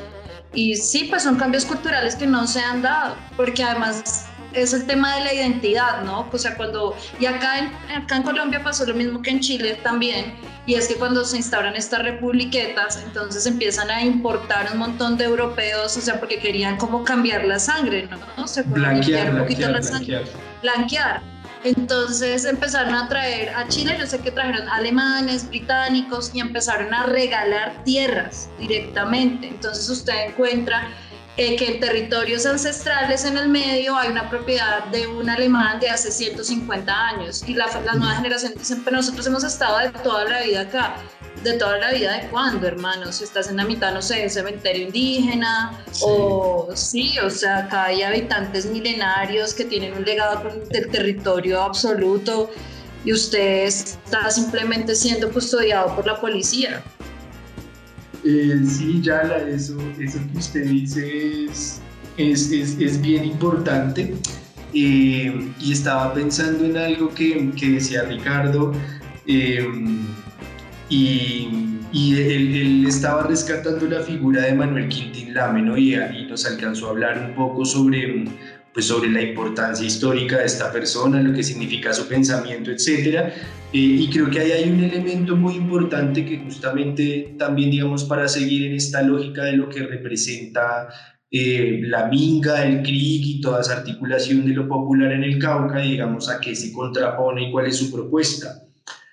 Y sí, pues son cambios culturales que no se han dado, porque además es el tema de la identidad, ¿no? O sea, cuando, y acá en, acá en Colombia pasó lo mismo que en Chile también, y es que cuando se instauran estas republiquetas, entonces empiezan a importar un montón de europeos, o sea, porque querían como cambiar la sangre, ¿no? O sea, blanquear, un poquito la sangre. Blanquear. Entonces empezaron a traer a Chile, yo sé que trajeron alemanes, británicos y empezaron a regalar tierras directamente. Entonces usted encuentra eh, que en territorios ancestrales en el medio hay una propiedad de un alemán de hace 150 años y las nuevas generaciones dicen, pero nosotros hemos estado de toda la vida acá. de toda la vida de cuándo, hermano. Si estás en la mitad, no sé, del cementerio indígena, o sí, o sea, acá hay habitantes milenarios que tienen un legado del territorio absoluto y usted está simplemente siendo custodiado por la policía. Eh, sí, ya eso, eso que usted dice es, es, es, bien importante. Eh, y estaba pensando en algo que, que decía Ricardo, eh, y, y él, estaba rescatando la figura de Manuel Quintín Lame, y, y, nos alcanzó a hablar un poco sobre, pues, sobre la importancia histórica de esta persona, lo que significa su pensamiento, etc. Eh, y creo que ahí hay un elemento muy importante que justamente también, digamos, para seguir en esta lógica de lo que representa eh, la minga, el CRIC y toda esa articulación de lo popular en el Cauca, digamos, a qué se contrapone y cuál es su propuesta.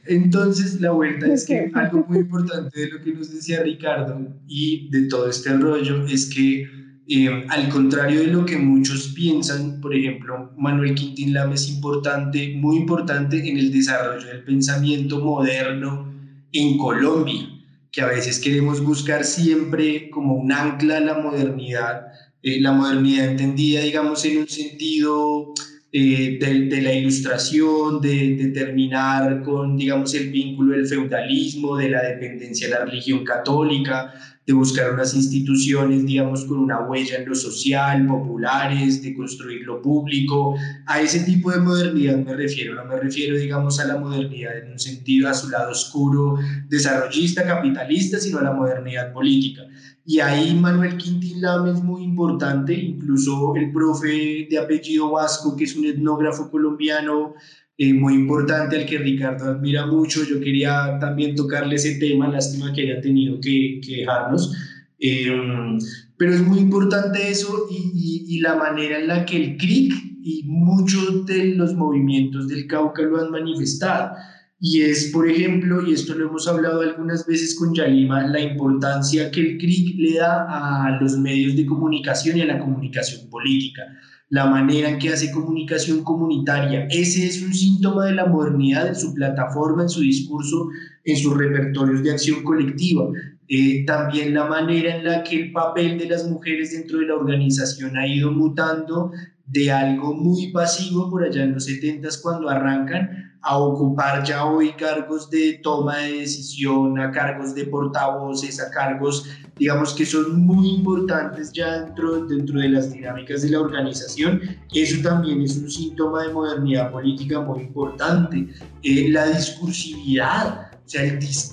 Entonces, la vuelta es que algo muy importante de lo que nos decía Ricardo y de todo este rollo es que, eh, al contrario de lo que muchos piensan, por ejemplo, Manuel Quintín Lame es importante, muy importante en el desarrollo del pensamiento moderno en Colombia, que a veces queremos buscar siempre como un ancla a la modernidad, eh, la modernidad entendida, digamos, en un sentido eh, de, la ilustración, de, terminar con, digamos, el vínculo del feudalismo, de la dependencia de la religión católica, de buscar unas instituciones, digamos, con una huella en lo social, populares, de construir lo público. A ese tipo de modernidad me refiero, no me refiero, digamos, a la modernidad en un sentido a su lado oscuro, desarrollista, capitalista, sino a la modernidad política. Y ahí Manuel Quintín Lame es muy importante, incluso el profe de apellido vasco, que es un etnógrafo colombiano eh, muy importante, al que Ricardo admira mucho. Yo quería también tocarle ese tema, lástima que haya tenido que, dejarnos. Em, pero es muy importante eso y, y, la manera en la que el CRIC y muchos de los movimientos del Cauca lo han manifestado. Y es, por ejemplo, y esto lo hemos hablado algunas veces con Yalima, la importancia que el CRIC le da a los medios de comunicación y a la comunicación política, la manera en que hace comunicación comunitaria. Ese es un síntoma de la modernidad en su plataforma, en su discurso, en sus repertorios de acción colectiva. Eh, también la manera en la que el papel de las mujeres dentro de la organización ha ido mutando de algo muy pasivo por allá en los 70 cuando arrancan a ocupar ya hoy cargos de toma de decisión, a cargos de portavoces, a cargos, digamos, que son muy importantes ya dentro, dentro de las dinámicas de la organización. Eso también es un síntoma de modernidad política muy importante. Eh, la discursividad, o sea,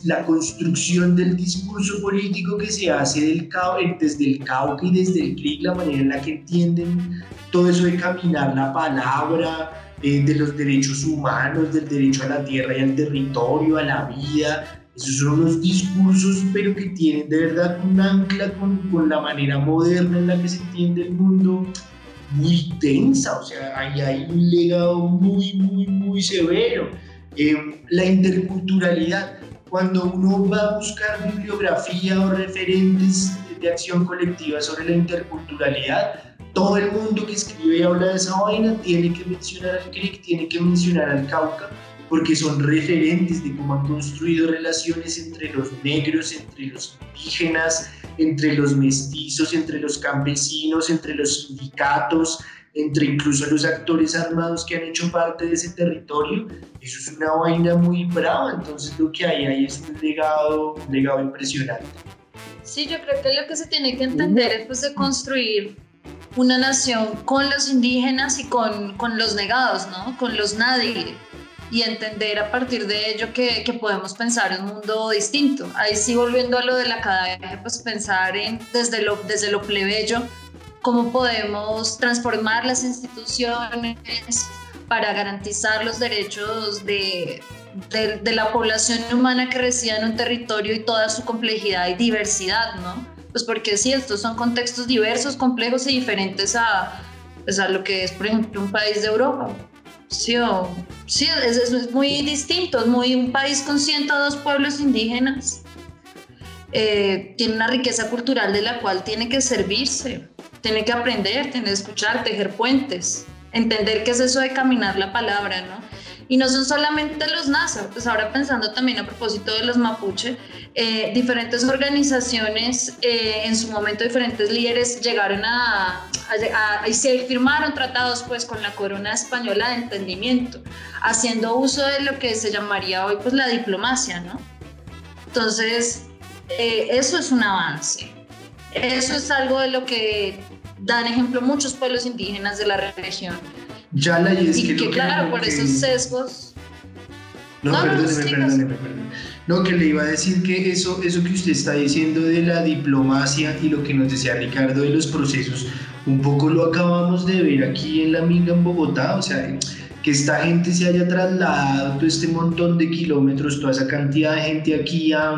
la construcción del discurso político que se hace del, desde el Cauca y desde el CLIC, la manera en la que entienden todo eso de caminar la palabra, eh, de los derechos humanos, del derecho a la tierra y al territorio, a la vida. Esos son unos discursos, pero que tienen de verdad un ancla con, con la manera moderna en la que se entiende el mundo muy tensa, o sea, ahí hay un legado muy, muy, muy severo. Eh, la interculturalidad, cuando uno va a buscar bibliografía o referentes de acción colectiva sobre la interculturalidad, todo el mundo que escribe y habla de esa vaina tiene que mencionar al CRIC, tiene que mencionar al Cauca, porque son referentes de cómo han construido relaciones entre los negros, entre los indígenas, entre los mestizos, entre los campesinos, entre los sindicatos, entre incluso los actores armados que han hecho parte de ese territorio. Eso es una vaina muy brava, entonces lo que hay ahí es un legado, legado impresionante. Sí, yo creo que lo que se tiene que entender es pues, de construir una nación con los indígenas y con, con los negados, ¿no? Con los nadie. Y entender a partir de ello que, que, podemos pensar en un mundo distinto. Ahí sí, volviendo a lo de la academia, pues pensar en, desde, lo, desde lo plebeyo, cómo podemos transformar las instituciones para garantizar los derechos de, de, de la población humana que reside en un territorio y toda su complejidad y diversidad, ¿no? Pues porque sí, estos son contextos diversos, complejos y diferentes a, pues a lo que es, por ejemplo, un país de Europa. Sí, sí es, es, muy distinto, es muy un país con 102 pueblos indígenas. Eh, tiene una riqueza cultural de la cual tiene que servirse, tiene que aprender, tiene que escuchar, tejer puentes, entender qué es eso de caminar la palabra, ¿no? Y no son solamente los NASA, pues ahora pensando también a propósito de los mapuche, eh, diferentes organizaciones, eh, en su momento diferentes líderes llegaron a, a, y se firmaron tratados pues con la corona española de entendimiento, haciendo uso de lo que se llamaría hoy pues la diplomacia, ¿no? Entonces, eh, eso es un avance. Eso es algo de lo que dan ejemplo muchos pueblos indígenas de la región. Ya la y es que, que claro, por esos sesgos. No, no perdóneme, perdóneme, perdóneme. No, que le iba a decir que eso, eso que usted está diciendo de la diplomacia y lo que nos decía Ricardo de los procesos, un poco lo acabamos de ver aquí en la Minga en Bogotá, o sea, que esta gente se haya trasladado todo este montón de kilómetros, toda esa cantidad de gente aquí a,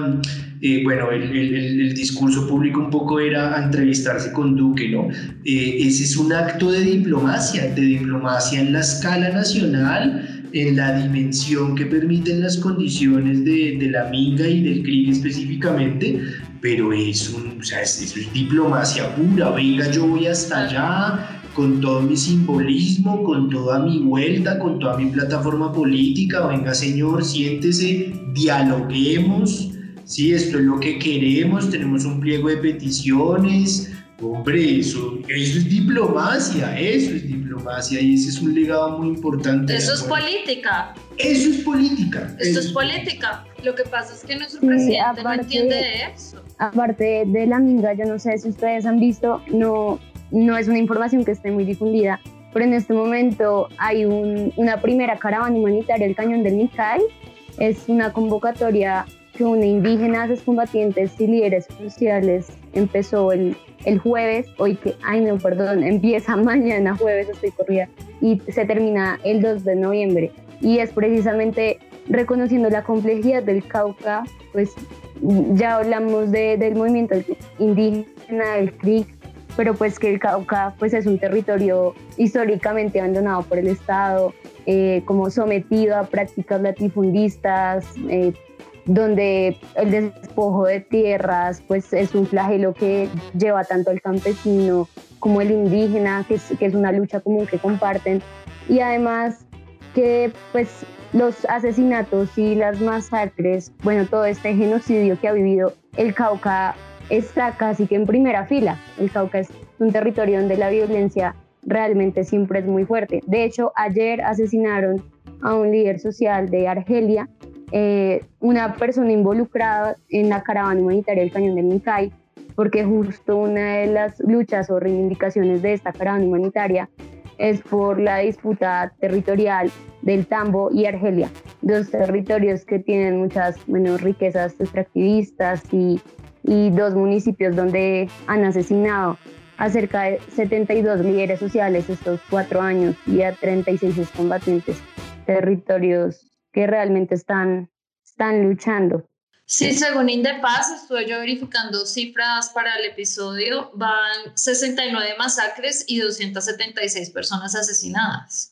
eh, bueno, el, discurso público un poco era entrevistarse con Duque, ¿no? Eh, ese es un acto de diplomacia, de diplomacia en la escala nacional, en la dimensión que permiten las condiciones de, de la minga y del CRIG específicamente, pero es, un, o sea, es, es diplomacia pura, venga, yo voy hasta allá, con todo mi simbolismo, con toda mi vuelta, con toda mi plataforma política, venga señor, siéntese, dialoguemos, sí, esto es lo que queremos, tenemos un pliego de peticiones, hombre, eso, eso es diplomacia, eso es diplomacia y ese es un legado muy importante. Eso es política. Eso es política. Esto es política. Lo que pasa es que nuestro presidente no entiende de eso. Aparte de la minga, yo no sé si ustedes han visto, no, no es una información que esté muy difundida, pero en este momento hay una primera caravana humanitaria, el Cañón del Nicay. Es una convocatoria que une indígenas, excombatientes y líderes sociales empezó el, el jueves, hoy que, ay no, perdón, empieza mañana jueves, estoy corrida, y se termina el 2 de noviembre. Y es precisamente reconociendo la complejidad del Cauca, pues ya hablamos de, del movimiento indígena, del CRIC, pero pues que el Cauca pues es un territorio históricamente abandonado por el Estado, eh, como sometido a prácticas latifundistas, eh, donde el despojo de tierras pues es un flagelo que lleva tanto al campesino como el indígena, que es, que es una lucha común que comparten, y además que pues los asesinatos y las masacres, bueno, todo este genocidio que ha vivido el Cauca está casi que en primera fila. El Cauca es un territorio donde la violencia realmente siempre es muy fuerte. De hecho, ayer asesinaron a un líder social de Argelia eh, una persona involucrada en la caravana humanitaria del Cañón del Nicay, porque justo una de las luchas o reivindicaciones de esta caravana humanitaria es por la disputa territorial del Tambo y Argelia, dos territorios que tienen muchas riquezas extractivistas y, y dos municipios donde han asesinado a cerca de 72 líderes sociales estos cuatro años y a 36 combatientes, territorios que realmente están, están luchando. Sí, según Indepaz, estuve yo verificando cifras para el episodio, van 69 masacres y 276 personas asesinadas.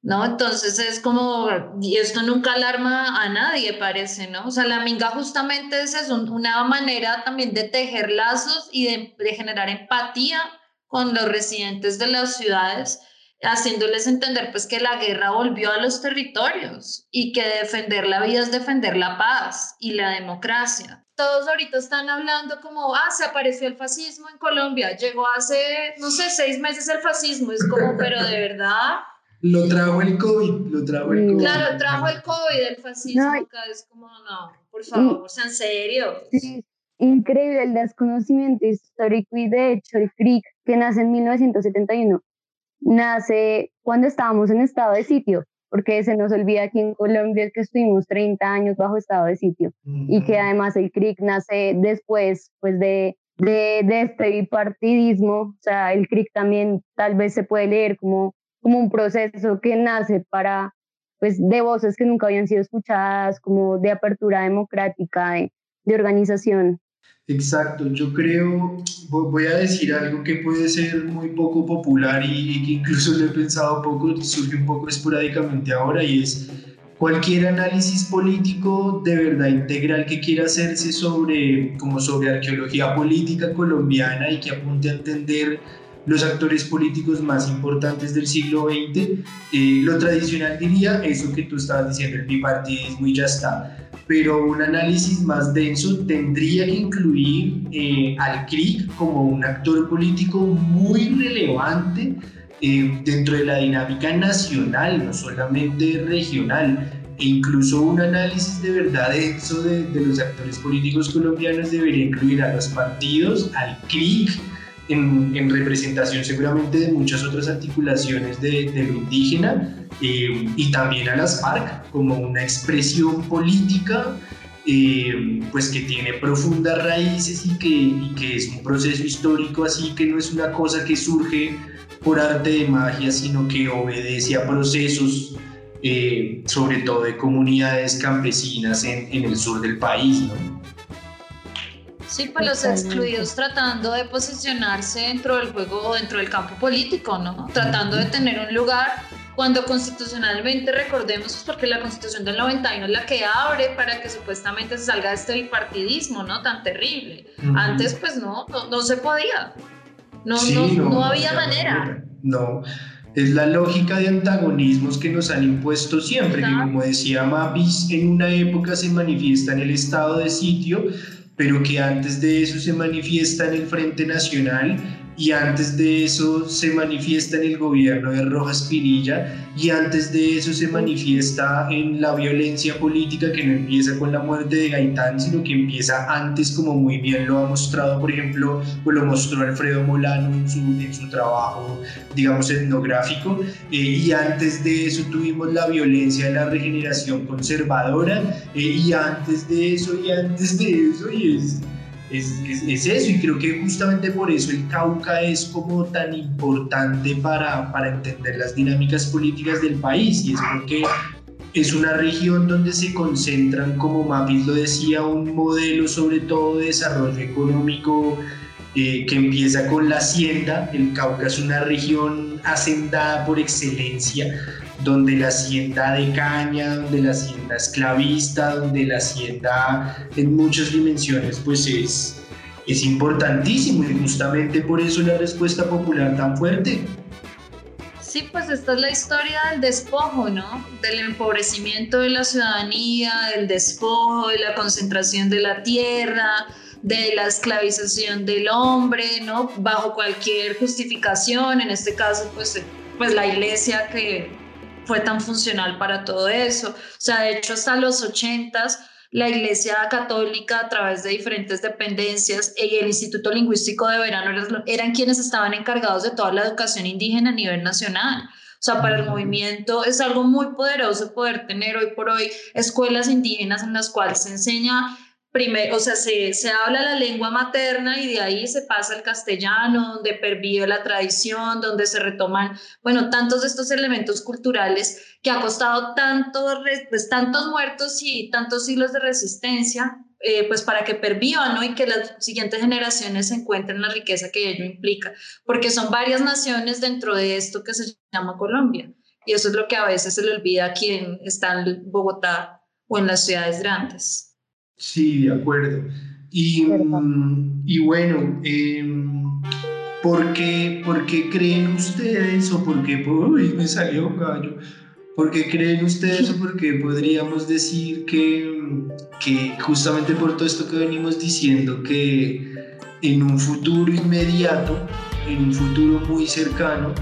¿No? Entonces es como, y esto nunca alarma a nadie, parece, ¿no? O sea, la minga justamente es una manera también de tejer lazos y de, de generar empatía con los residentes de las ciudades haciéndoles entender pues que la guerra volvió a los territorios y que defender la vida es defender la paz y la democracia. Todos ahorita están hablando como, ah, se apareció el fascismo en Colombia, llegó hace, no sé, seis meses el fascismo, es como, pero de verdad... Lo trajo el COVID, lo trajo el COVID. Claro, trajo el COVID, el fascismo, acá es como, no, por favor, sean serios. Sí, increíble el desconocimiento histórico y de hecho el CRIC, que nace en 1971, nace cuando estábamos en estado de sitio, porque se nos olvida aquí en Colombia que estuvimos 30 años bajo estado de sitio y que además el CRIC nace después pues de, de, de, este bipartidismo, o sea, el CRIC también tal vez se puede leer como, como un proceso que nace para pues de voces que nunca habían sido escuchadas, como de apertura democrática, de, de organización Exacto, yo creo, voy a decir algo que puede ser muy poco popular y, que incluso lo he pensado poco, surge un poco esporádicamente ahora y es cualquier análisis político de verdad integral que quiera hacerse sobre, como sobre arqueología política colombiana y que apunte a entender los actores políticos más importantes del siglo XX. Eh, lo tradicional diría eso que tú estabas diciendo, el bipartidismo y ya está. Pero un análisis más denso tendría que incluir eh, al CRIC como un actor político muy relevante eh, dentro de la dinámica nacional, no solamente regional e incluso un análisis de verdad denso de, de, los actores políticos colombianos debería incluir a los partidos, al CRIC, en, en representación seguramente de muchas otras articulaciones de, de lo indígena, eh, y también a las FARC como una expresión política eh, pues que tiene profundas raíces y que, y que es un proceso histórico así que no es una cosa que surge por arte de magia, sino que obedece a procesos eh, sobre todo de comunidades campesinas en, en, el sur del país, ¿no? Sí, pues los excluidos tratando de posicionarse dentro del juego, dentro del campo político, ¿no? Tratando de tener un lugar cuando constitucionalmente, recordemos, pues porque la constitución del 91 es la que abre para que supuestamente se salga de este bipartidismo, ¿no? Tan terrible. Uh -huh. Antes, pues no, no, no, se podía. No, sí, no, no, no había manera. No, es la lógica de antagonismos que nos han impuesto siempre, que como decía Mapis, en una época se manifiesta en el estado de sitio, pero que antes de eso se manifiesta en el Frente Nacional y antes de eso se manifiesta en el gobierno de Rojas Pinilla y antes de eso se manifiesta en la violencia política que no empieza con la muerte de Gaitán, sino que empieza antes, como muy bien lo ha mostrado, por ejemplo, pues lo mostró Alfredo Molano en su, en su trabajo, digamos, etnográfico, eh, y antes de eso tuvimos la violencia de la regeneración conservadora, eh, y antes de eso, y antes de eso, y es es, es, es, eso y creo que justamente por eso el Cauca es como tan importante para, para entender las dinámicas políticas del país y es porque es una región donde se concentran, como Mapis lo decía, un modelo sobre todo de desarrollo económico eh, que empieza con la hacienda. El Cauca es una región hacendada por excelencia, donde la hacienda de caña, donde la hacienda esclavista, donde la hacienda en muchas dimensiones pues es, es importantísimo y justamente por eso la respuesta popular tan fuerte. Sí, pues esta es la historia del despojo, ¿no? Del empobrecimiento de la ciudadanía, del despojo, de la concentración de la tierra, de la esclavización del hombre, ¿no? Bajo cualquier justificación, en este caso, pues, pues la iglesia que fue tan funcional para todo eso. O sea, de hecho, hasta los ochentas, la Iglesia Católica, a través de diferentes dependencias y el Instituto Lingüístico de Verano, eran quienes estaban encargados de toda la educación indígena a nivel nacional. O sea, para el movimiento es algo muy poderoso poder tener hoy por hoy escuelas indígenas en las cuales se enseña primero, o sea, se, se habla la lengua materna y de ahí se pasa al castellano, donde pervive la tradición, donde se retoman, bueno, tantos de estos elementos culturales que ha costado tanto, pues, tantos muertos y tantos siglos de resistencia, eh, pues para que pervivan, ¿no? Y que las siguientes generaciones encuentren la riqueza que ello implica, porque son varias naciones dentro de esto que se llama Colombia. Y eso es lo que a veces se le olvida a quien está en Bogotá o en las ciudades grandes. Sí, de acuerdo. Y, y bueno, eh, ¿por, qué, ¿por qué creen ustedes o por qué, uy, me salió un gallo, ¿por qué creen ustedes o por qué podríamos decir que, que justamente por todo esto que venimos diciendo, que en un futuro inmediato, en un futuro muy cercano,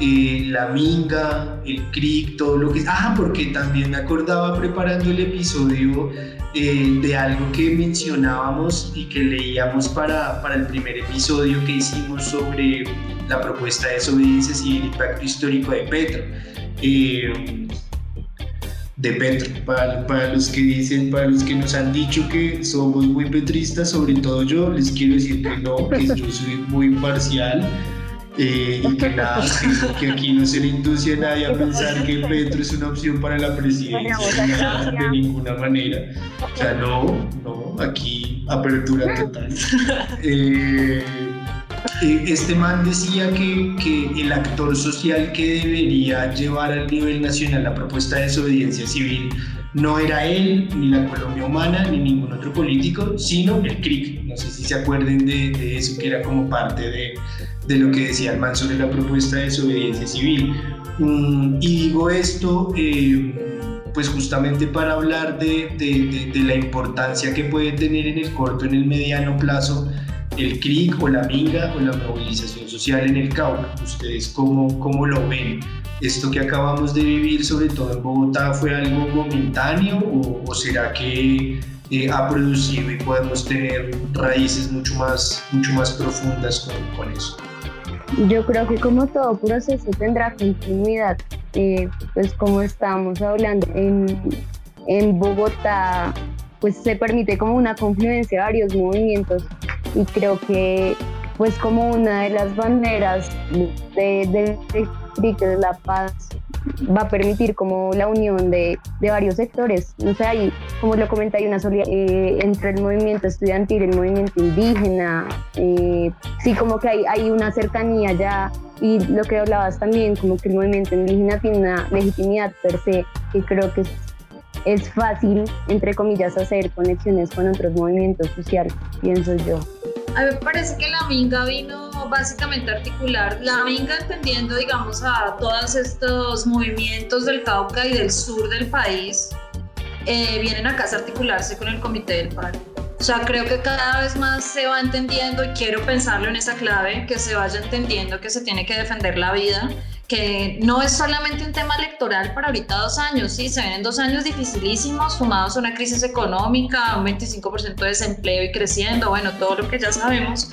eh, la minga, el cric, todo lo que... Ah, porque también me acordaba preparando el episodio eh, de algo que mencionábamos y que leíamos para, para el primer episodio que hicimos sobre la propuesta de desobediencia civil y impacto histórico de Petro. Eh, de Petro, para, para, los que dicen, para los que nos han dicho que somos muy petristas, sobre todo yo, les quiero decir que no, que yo soy muy parcial. Eh, y que nada, que, aquí no se le induce a nadie a pensar que Petro es una opción para la presidencia de ninguna manera. O sea, no, no, aquí apertura total. Eh, este man decía que, que, el actor social que debería llevar al nivel nacional la propuesta de desobediencia civil no era él, ni la Colombia Humana, ni ningún otro político, sino el CRIC. No sé si se acuerden de, eso, que era como parte de, de, lo que decía el man sobre la propuesta de desobediencia civil. Mm, y digo esto, eh, pues justamente para hablar de, de, la importancia que puede tener en el corto, en el mediano plazo, el CRIC o la minga o la movilización social en el Cauca. ¿Ustedes cómo, cómo lo ven? ¿Esto que acabamos de vivir, sobre todo en Bogotá, fue algo momentáneo o, será que eh, ha producido y podemos tener raíces mucho más, mucho más profundas con, con eso? Yo creo que como todo proceso tendrá continuidad, eh, pues como estábamos hablando en, en Bogotá, pues se permite como una confluencia de varios movimientos y creo que pues como una de las banderas de, de, de la paz va a permitir como la unión de, de varios sectores. No sé, ahí, como lo comenté, hay una eh, entre el movimiento estudiantil y el movimiento indígena. Eh, sí, como que hay, hay una cercanía ya y lo que hablabas también, como que el movimiento indígena tiene una legitimidad per se, que creo que es fácil, entre comillas, hacer conexiones con otros movimientos sociales, pienso yo. A mí me parece que la Minga vino básicamente a articular, la Minga entendiendo, digamos, a todos estos movimientos del Cauca y del sur del país, eh, vienen acá a articularse con el Comité del Paro. O sea, creo que cada vez más se va entendiendo y quiero pensarlo en esa clave, que se vaya entendiendo que se tiene que defender la vida que no es solamente un tema electoral para ahorita dos años, sí, se vienen dos años dificilísimos, sumados a una crisis económica, un 25% de desempleo y creciendo, bueno, todo lo que ya sabemos.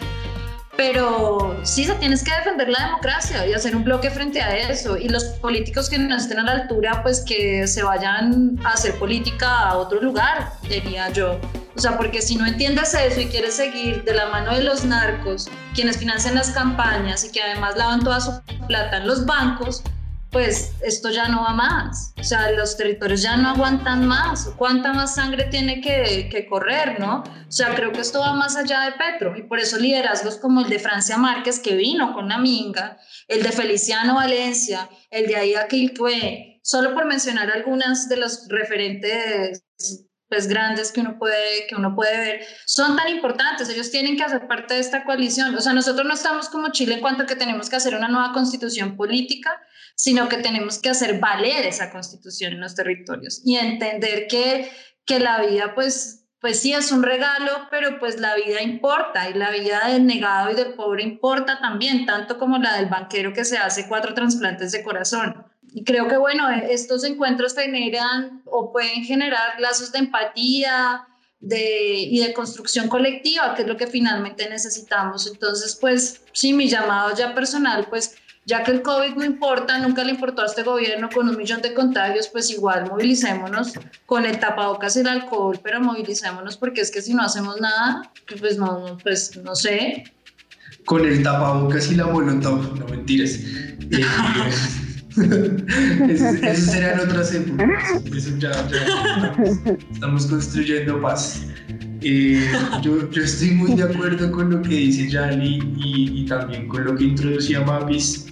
Pero sí, se tienes que defender la democracia y hacer un bloque frente a eso. Y los políticos que no estén a la altura, pues que se vayan a hacer política a otro lugar, diría yo. O sea, porque si no entiendes eso y quieres seguir de la mano de los narcos, quienes financian las campañas y que además lavan toda su plata en los bancos, pues esto ya no va más. O sea, los territorios ya no aguantan más. ¿Cuánta más sangre tiene que, que, correr, no? O sea, creo que esto va más allá de Petro y por eso liderazgos como el de Francia Márquez, que vino con la minga, el de Feliciano Valencia, el de Aida Quiltue, solo por mencionar algunas de los referentes pues grandes que uno puede que uno puede ver son tan importantes ellos tienen que hacer parte de esta coalición o sea nosotros no estamos como Chile en cuanto a que tenemos que hacer una nueva constitución política sino que tenemos que hacer valer esa constitución en los territorios y entender que que la vida pues pues sí es un regalo, pero pues la vida importa y la vida del negado y del pobre importa también, tanto como la del banquero que se hace cuatro trasplantes de corazón. Y creo que, bueno, estos encuentros generan o pueden generar lazos de empatía de, y de construcción colectiva, que es lo que finalmente necesitamos. Entonces, pues, sí, mi llamado ya personal, pues, ya que el COVID no importa, nunca le importó a este gobierno con un millón de contagios, pues igual movilicémonos con el tapabocas y el alcohol, pero movilicémonos porque es que si no hacemos nada, pues no, pues no sé. Con el tapabocas y la molotov, no mentiras. Eh, eso, serían otras épocas. Eso ya, estamos, construyendo paz. Eh, yo, yo, estoy muy de acuerdo con lo que dice Yali y, y también con lo que introducía Mapis.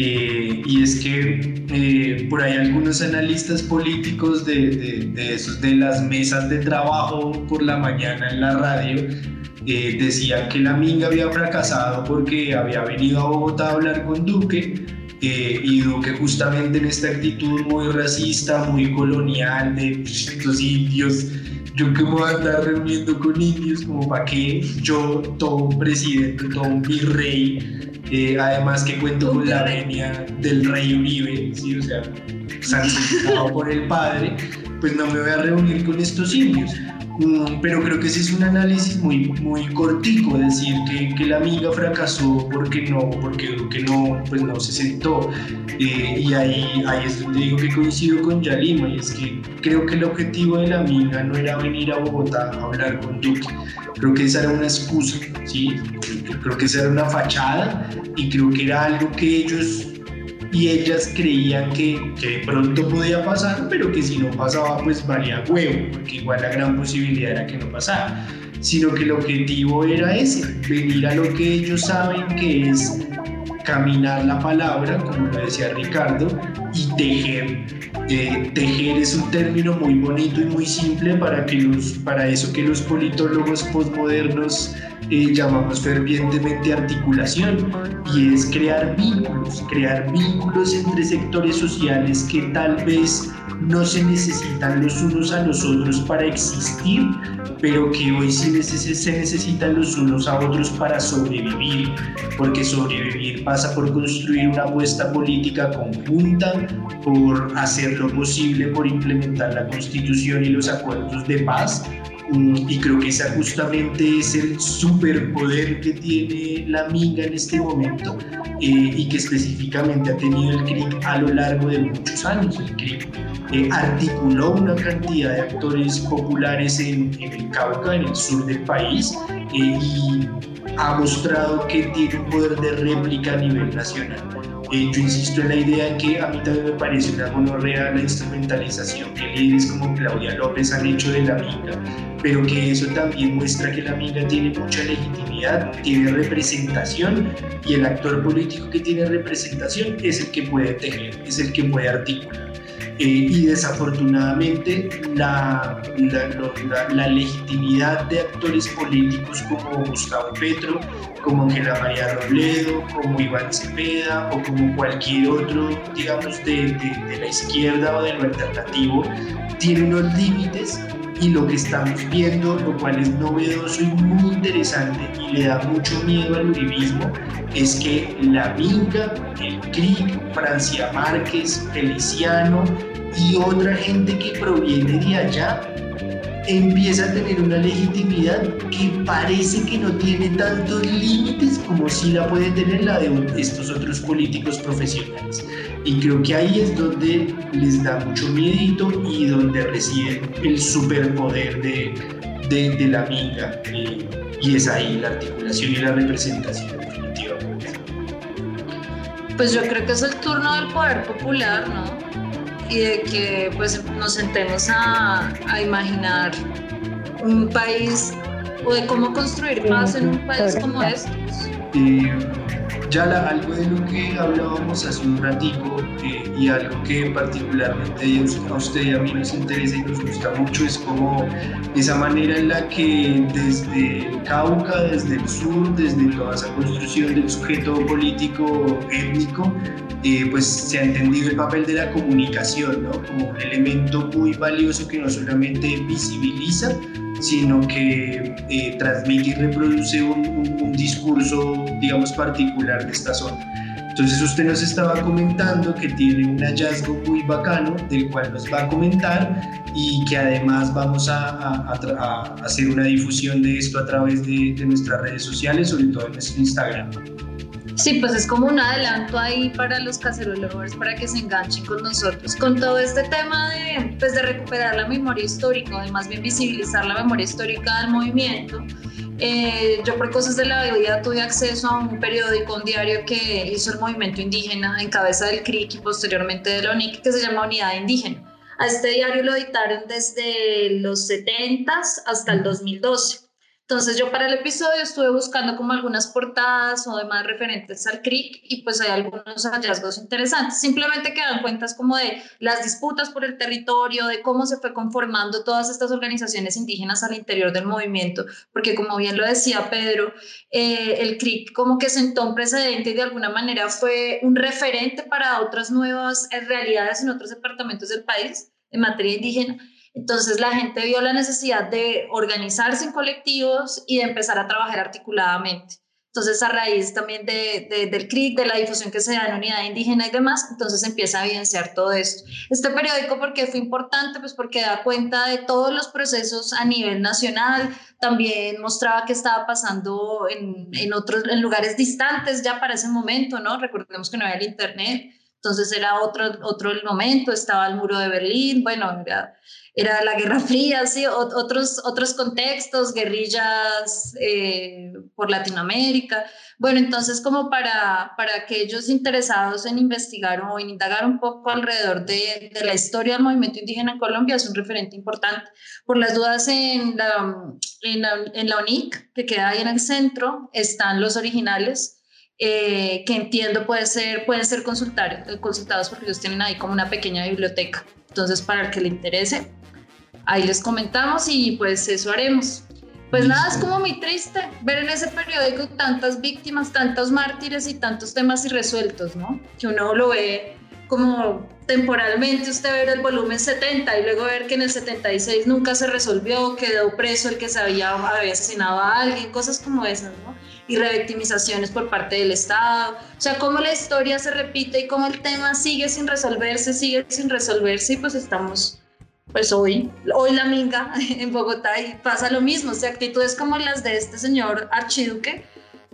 Eh, y es que eh, por ahí algunos analistas políticos de, de, de, esos, de las mesas de trabajo por la mañana en la radio decían que la Minga había fracasado porque había venido a Bogotá a hablar con Duque eh, y Duque justamente en esta actitud muy racista, muy colonial, de estos indios, yo que me voy a andar reuniendo con indios, como para que yo, todo un presidente, todo un virrey, eh, además que cuento con la venia del rey Uribe, ¿sí? o sea, sancionado por el padre, pues no me voy a reunir con estos indios. Mm, pero creo que ese es un análisis muy, muy cortico, decir que, que la amiga fracasó porque no, porque que no, pues no se sentó. Eh, y ahí, ahí es donde digo que coincido con Yalima, y es que creo que el objetivo de la amiga no era venir a Bogotá a hablar con Duque. Creo que esa era una excusa, ¿sí? Creo que esa era una fachada y creo que era algo que ellos y ellas creían que, que, de pronto podía pasar, pero que si no pasaba pues valía huevo, porque igual la gran posibilidad era que no pasara, sino que el objetivo era ese, venir a lo que ellos saben que es caminar la palabra, como lo decía Ricardo, y tejer Eh, tejer es un término muy bonito y muy simple para, que los, para eso que los politólogos postmodernos eh, llamamos fervientemente articulación y es crear vínculos, crear vínculos entre sectores sociales que tal vez no se necesitan los unos a los otros para existir, pero que hoy sí se necesitan los unos a otros para sobrevivir, porque sobrevivir pasa por construir una apuesta política conjunta, por hacer lo posible por implementar la constitución y los acuerdos de paz, y creo que ese justamente es el superpoder que tiene la Minga en este momento eh, y que específicamente ha tenido el CRIC a lo largo de muchos años. El CRIC eh, articuló una cantidad de actores populares en, el Cauca, en el sur del país, eh, y ha mostrado que tiene un poder de réplica a nivel nacional. Eh, yo insisto en la idea que a mí también me parece una gonorrea la instrumentalización que líderes como Claudia López han hecho de la minga, pero que eso también muestra que la minga tiene mucha legitimidad, tiene representación y el actor político que tiene representación es el que puede tejer, es el que puede articular. Eh, y desafortunadamente la, la, la, legitimidad de actores políticos como Gustavo Petro, como Ángela María Robledo, como Iván Cepeda o como cualquier otro, digamos, de, de, de la izquierda o de lo alternativo, tiene unos límites y lo que estamos viendo, lo cual es novedoso y muy interesante y le da mucho miedo al uribismo, es que la Minga, el CRIC, Francia Márquez, Feliciano y otra gente que proviene de allá empieza a tener una legitimidad que parece que no tiene tantos límites como si la puede tener la de estos otros políticos profesionales. Y creo que ahí es donde les da mucho miedito y donde reciben el superpoder de, de, la minga. y es ahí la articulación y la representación, definitivamente. Pues yo creo que es el turno del poder popular, ¿no? Y de que pues nos sentemos a, a imaginar un país o de cómo construir paz en un país como este. Ya algo de lo que hablábamos hace un ratico eh, y algo que particularmente a usted y a mí nos interesa y nos gusta mucho es como esa manera en la que desde el Cauca, desde el sur, desde toda esa construcción del sujeto político étnico, eh, pues se ha entendido el papel de la comunicación ¿no? como un elemento muy valioso que no solamente visibiliza, sino que eh, transmite y reproduce un, discurso, digamos, particular de esta zona. Entonces usted nos estaba comentando que tiene un hallazgo muy bacano del cual nos va a comentar y que además vamos a, hacer una difusión de esto a través de, de nuestras redes sociales, sobre todo en nuestro Instagram. Sí, pues es como un adelanto ahí para los cacerolers para que se enganchen con nosotros. Con todo este tema de, pues de recuperar la memoria histórica, de más bien visibilizar la memoria histórica del movimiento, eh, yo por cosas de la vida tuve acceso a un periódico, un diario que hizo el movimiento indígena en cabeza del CRIC y posteriormente de la UNIC, que se llama Unidad Indígena. A este diario lo editaron desde los 70 hasta el 2012. Entonces yo para el episodio estuve buscando como algunas portadas o demás referentes al CRIC y pues hay algunos hallazgos interesantes. Simplemente que dan cuentas como de las disputas por el territorio, de cómo se fue conformando todas estas organizaciones indígenas al interior del movimiento, porque como bien lo decía Pedro, eh, el CRIC como que sentó un precedente y de alguna manera fue un referente para otras nuevas realidades en otros departamentos del país en materia indígena entonces la gente vio la necesidad de organizarse en colectivos y de empezar a trabajar articuladamente. Entonces, a raíz también de, del CRIC, de la difusión que se da en unidad indígena y demás, entonces empieza a evidenciar todo esto. Este periódico, ¿por qué fue importante? Pues porque da cuenta de todos los procesos a nivel nacional, también mostraba qué estaba pasando en, en otros en lugares distantes ya para ese momento, ¿no? Recordemos que no había el Internet, entonces era otro, otro el momento, estaba el muro de Berlín, bueno, era era la Guerra Fría, sí, otros, otros contextos, guerrillas eh, por Latinoamérica. Bueno, entonces como para, para aquellos interesados en investigar o en indagar un poco alrededor de, de, la historia del movimiento indígena en Colombia, es un referente importante. Por las dudas en la, en la, en la UNIC, que queda ahí en el centro, están los originales. Eh, que entiendo puede ser, pueden ser consultados porque ellos tienen ahí como una pequeña biblioteca. Entonces, para el que le interese, ahí les comentamos y pues eso haremos. Pues nada, es como muy triste ver en ese periódico tantas víctimas, tantos mártires y tantos temas irresueltos, ¿no? Que uno lo ve como temporalmente, usted ver el volumen 70 y luego ver que en el 76 nunca se resolvió, quedó preso el que se había, había asesinado a alguien, cosas como esas, ¿no? Y revictimizaciones por parte del Estado. O sea, cómo la historia se repite y cómo el tema sigue sin resolverse, sigue sin resolverse y pues estamos pues hoy, hoy la minga en Bogotá y pasa lo mismo, o sea, actitudes como las de este señor archiduque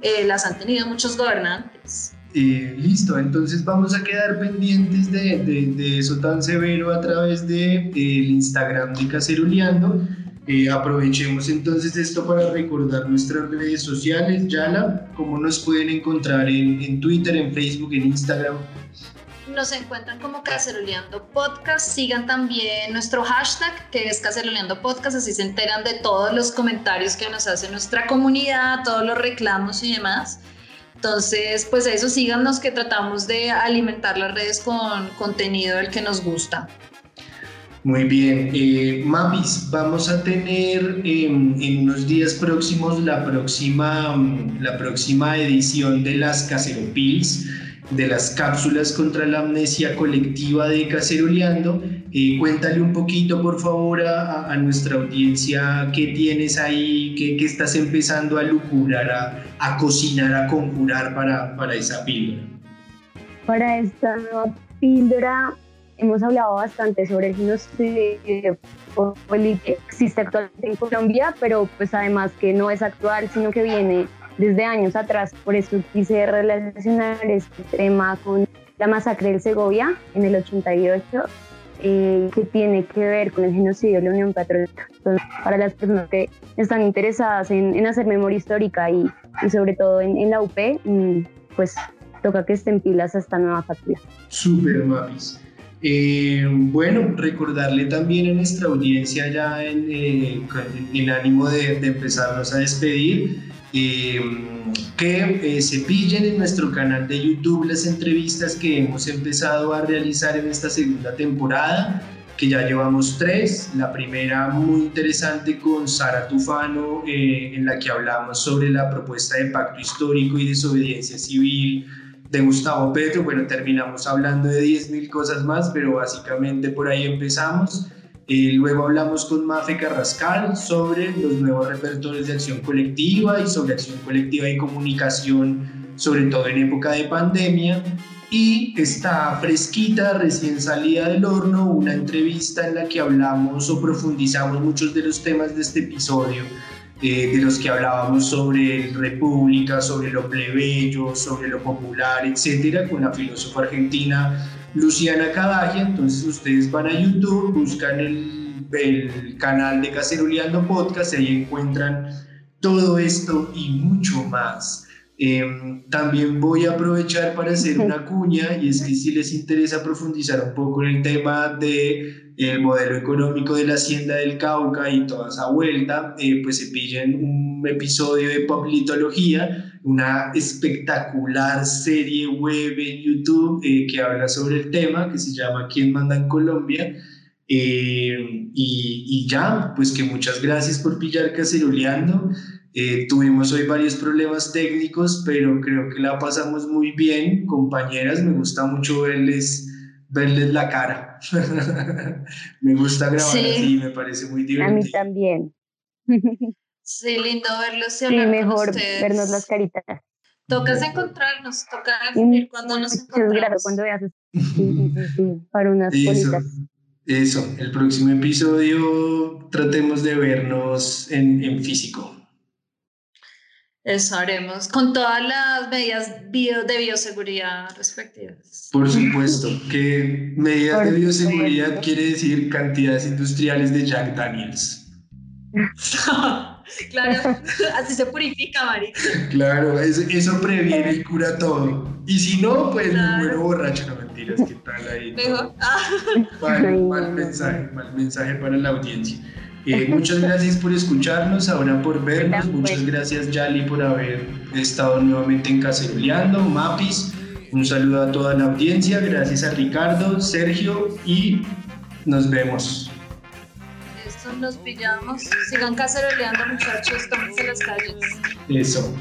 eh, las han tenido muchos gobernantes. Eh, listo, entonces vamos a quedar pendientes de, de, eso tan severo a través del de, Instagram de Caceruleando. Eh, aprovechemos entonces esto para recordar nuestras redes sociales. Yala, ¿cómo nos pueden encontrar en, en Twitter, en Facebook, en Instagram? Nos encuentran como Caceroleando Podcast. Sigan también nuestro hashtag que es Caceroleando Podcast, así se enteran de todos los comentarios que nos hace nuestra comunidad, todos los reclamos y demás. Entonces, pues eso síganos que tratamos de alimentar las redes con contenido del que nos gusta. Muy bien, eh, vamos a tener em, en unos días próximos la próxima, la próxima edición de las Caceropils de las cápsulas contra la amnesia colectiva de Caceroleando. Eh, cuéntale un poquito, por favor, a, nuestra audiencia qué tienes ahí, qué, estás empezando a lucurar, a, a, cocinar, a conjurar para, para esa píldora. Para esta nueva píldora hemos hablado bastante sobre el genocidio que existe actualmente en Colombia, pero pues además que no es actual, sino que viene desde años atrás. Por eso quise relacionar este tema con la masacre del Segovia en el 88, eh, que tiene que ver con el genocidio de la Unión Patriótica. Entonces, para las personas que están interesadas en, hacer memoria histórica y, y sobre todo en, la UP, mm, pues toca que estén pilas a esta nueva factura. Super, Mapis. Eh, bueno, recordarle también a nuestra audiencia ya en, eh, en ánimo de, de empezarnos a despedir, Em, que eh, se pillen en nuestro canal de YouTube las entrevistas que hemos empezado a realizar en esta segunda temporada, que ya llevamos tres. La primera muy interesante con Sara Tufano, eh, en la que hablamos sobre la propuesta de pacto histórico y desobediencia civil de Gustavo Petro. Bueno, terminamos hablando de 10.000 cosas más, pero básicamente por ahí empezamos. Eh, luego hablamos con Mafe Carrascal sobre los nuevos repertorios de acción colectiva y sobre acción colectiva y comunicación, sobre todo en época de pandemia. Y está fresquita, recién salida del horno, una entrevista en la que hablamos o profundizamos muchos de los temas de este episodio, eh, de los que hablábamos sobre República, sobre lo plebeyo, sobre lo popular, etcétera, con la filósofa argentina Luciana Cadagia, entonces ustedes van a YouTube, buscan el, el canal de Caceroleando Podcast, ahí encuentran todo esto y mucho más. Em, también voy a aprovechar para hacer una cuña y es que si les interesa profundizar un poco en el tema de el modelo económico de la hacienda del Cauca y toda esa vuelta, eh, pues se pillen un episodio de Poplitología, una espectacular serie web en YouTube eh, que habla sobre el tema, que se llama ¿Quién manda en Colombia? Eh, y, y, ya, pues que muchas gracias por pillar caceroleando. Eh, tuvimos hoy varios problemas técnicos, pero creo que la pasamos muy bien, compañeras. Me gusta mucho verles, verles la cara. me gusta grabar así, me parece muy divertido. A mí también. sí, lindo verlos. Sí, mejor vernos las caritas. Tocas encontrarnos, toca definir cuando nos encontramos. Claro, cuando veas. Sí, sí, sí, para unas Eso. Eso, el próximo episodio tratemos de vernos en, en físico. Eso haremos con todas las medidas bio, de bioseguridad respectivas. Por supuesto, que medidas de bioseguridad quiere decir cantidades industriales de Jack Daniels. claro, así se purifica, Mari. Claro, eso, previene y cura todo. Y si no, pues claro. muero borracho, no mentiras, ¿qué tal ahí? Mejor. mal mensaje, mal mensaje para la audiencia. Eh, muchas gracias por escucharnos, ahora por vernos. Muchas gracias, Yali, por haber estado nuevamente en Caceroleando. Mapis, un saludo a toda la audiencia. Gracias a Ricardo, Sergio y Nos vemos. Nos pillamos. Sigan caceroleando, muchachos. En las calles. Eso.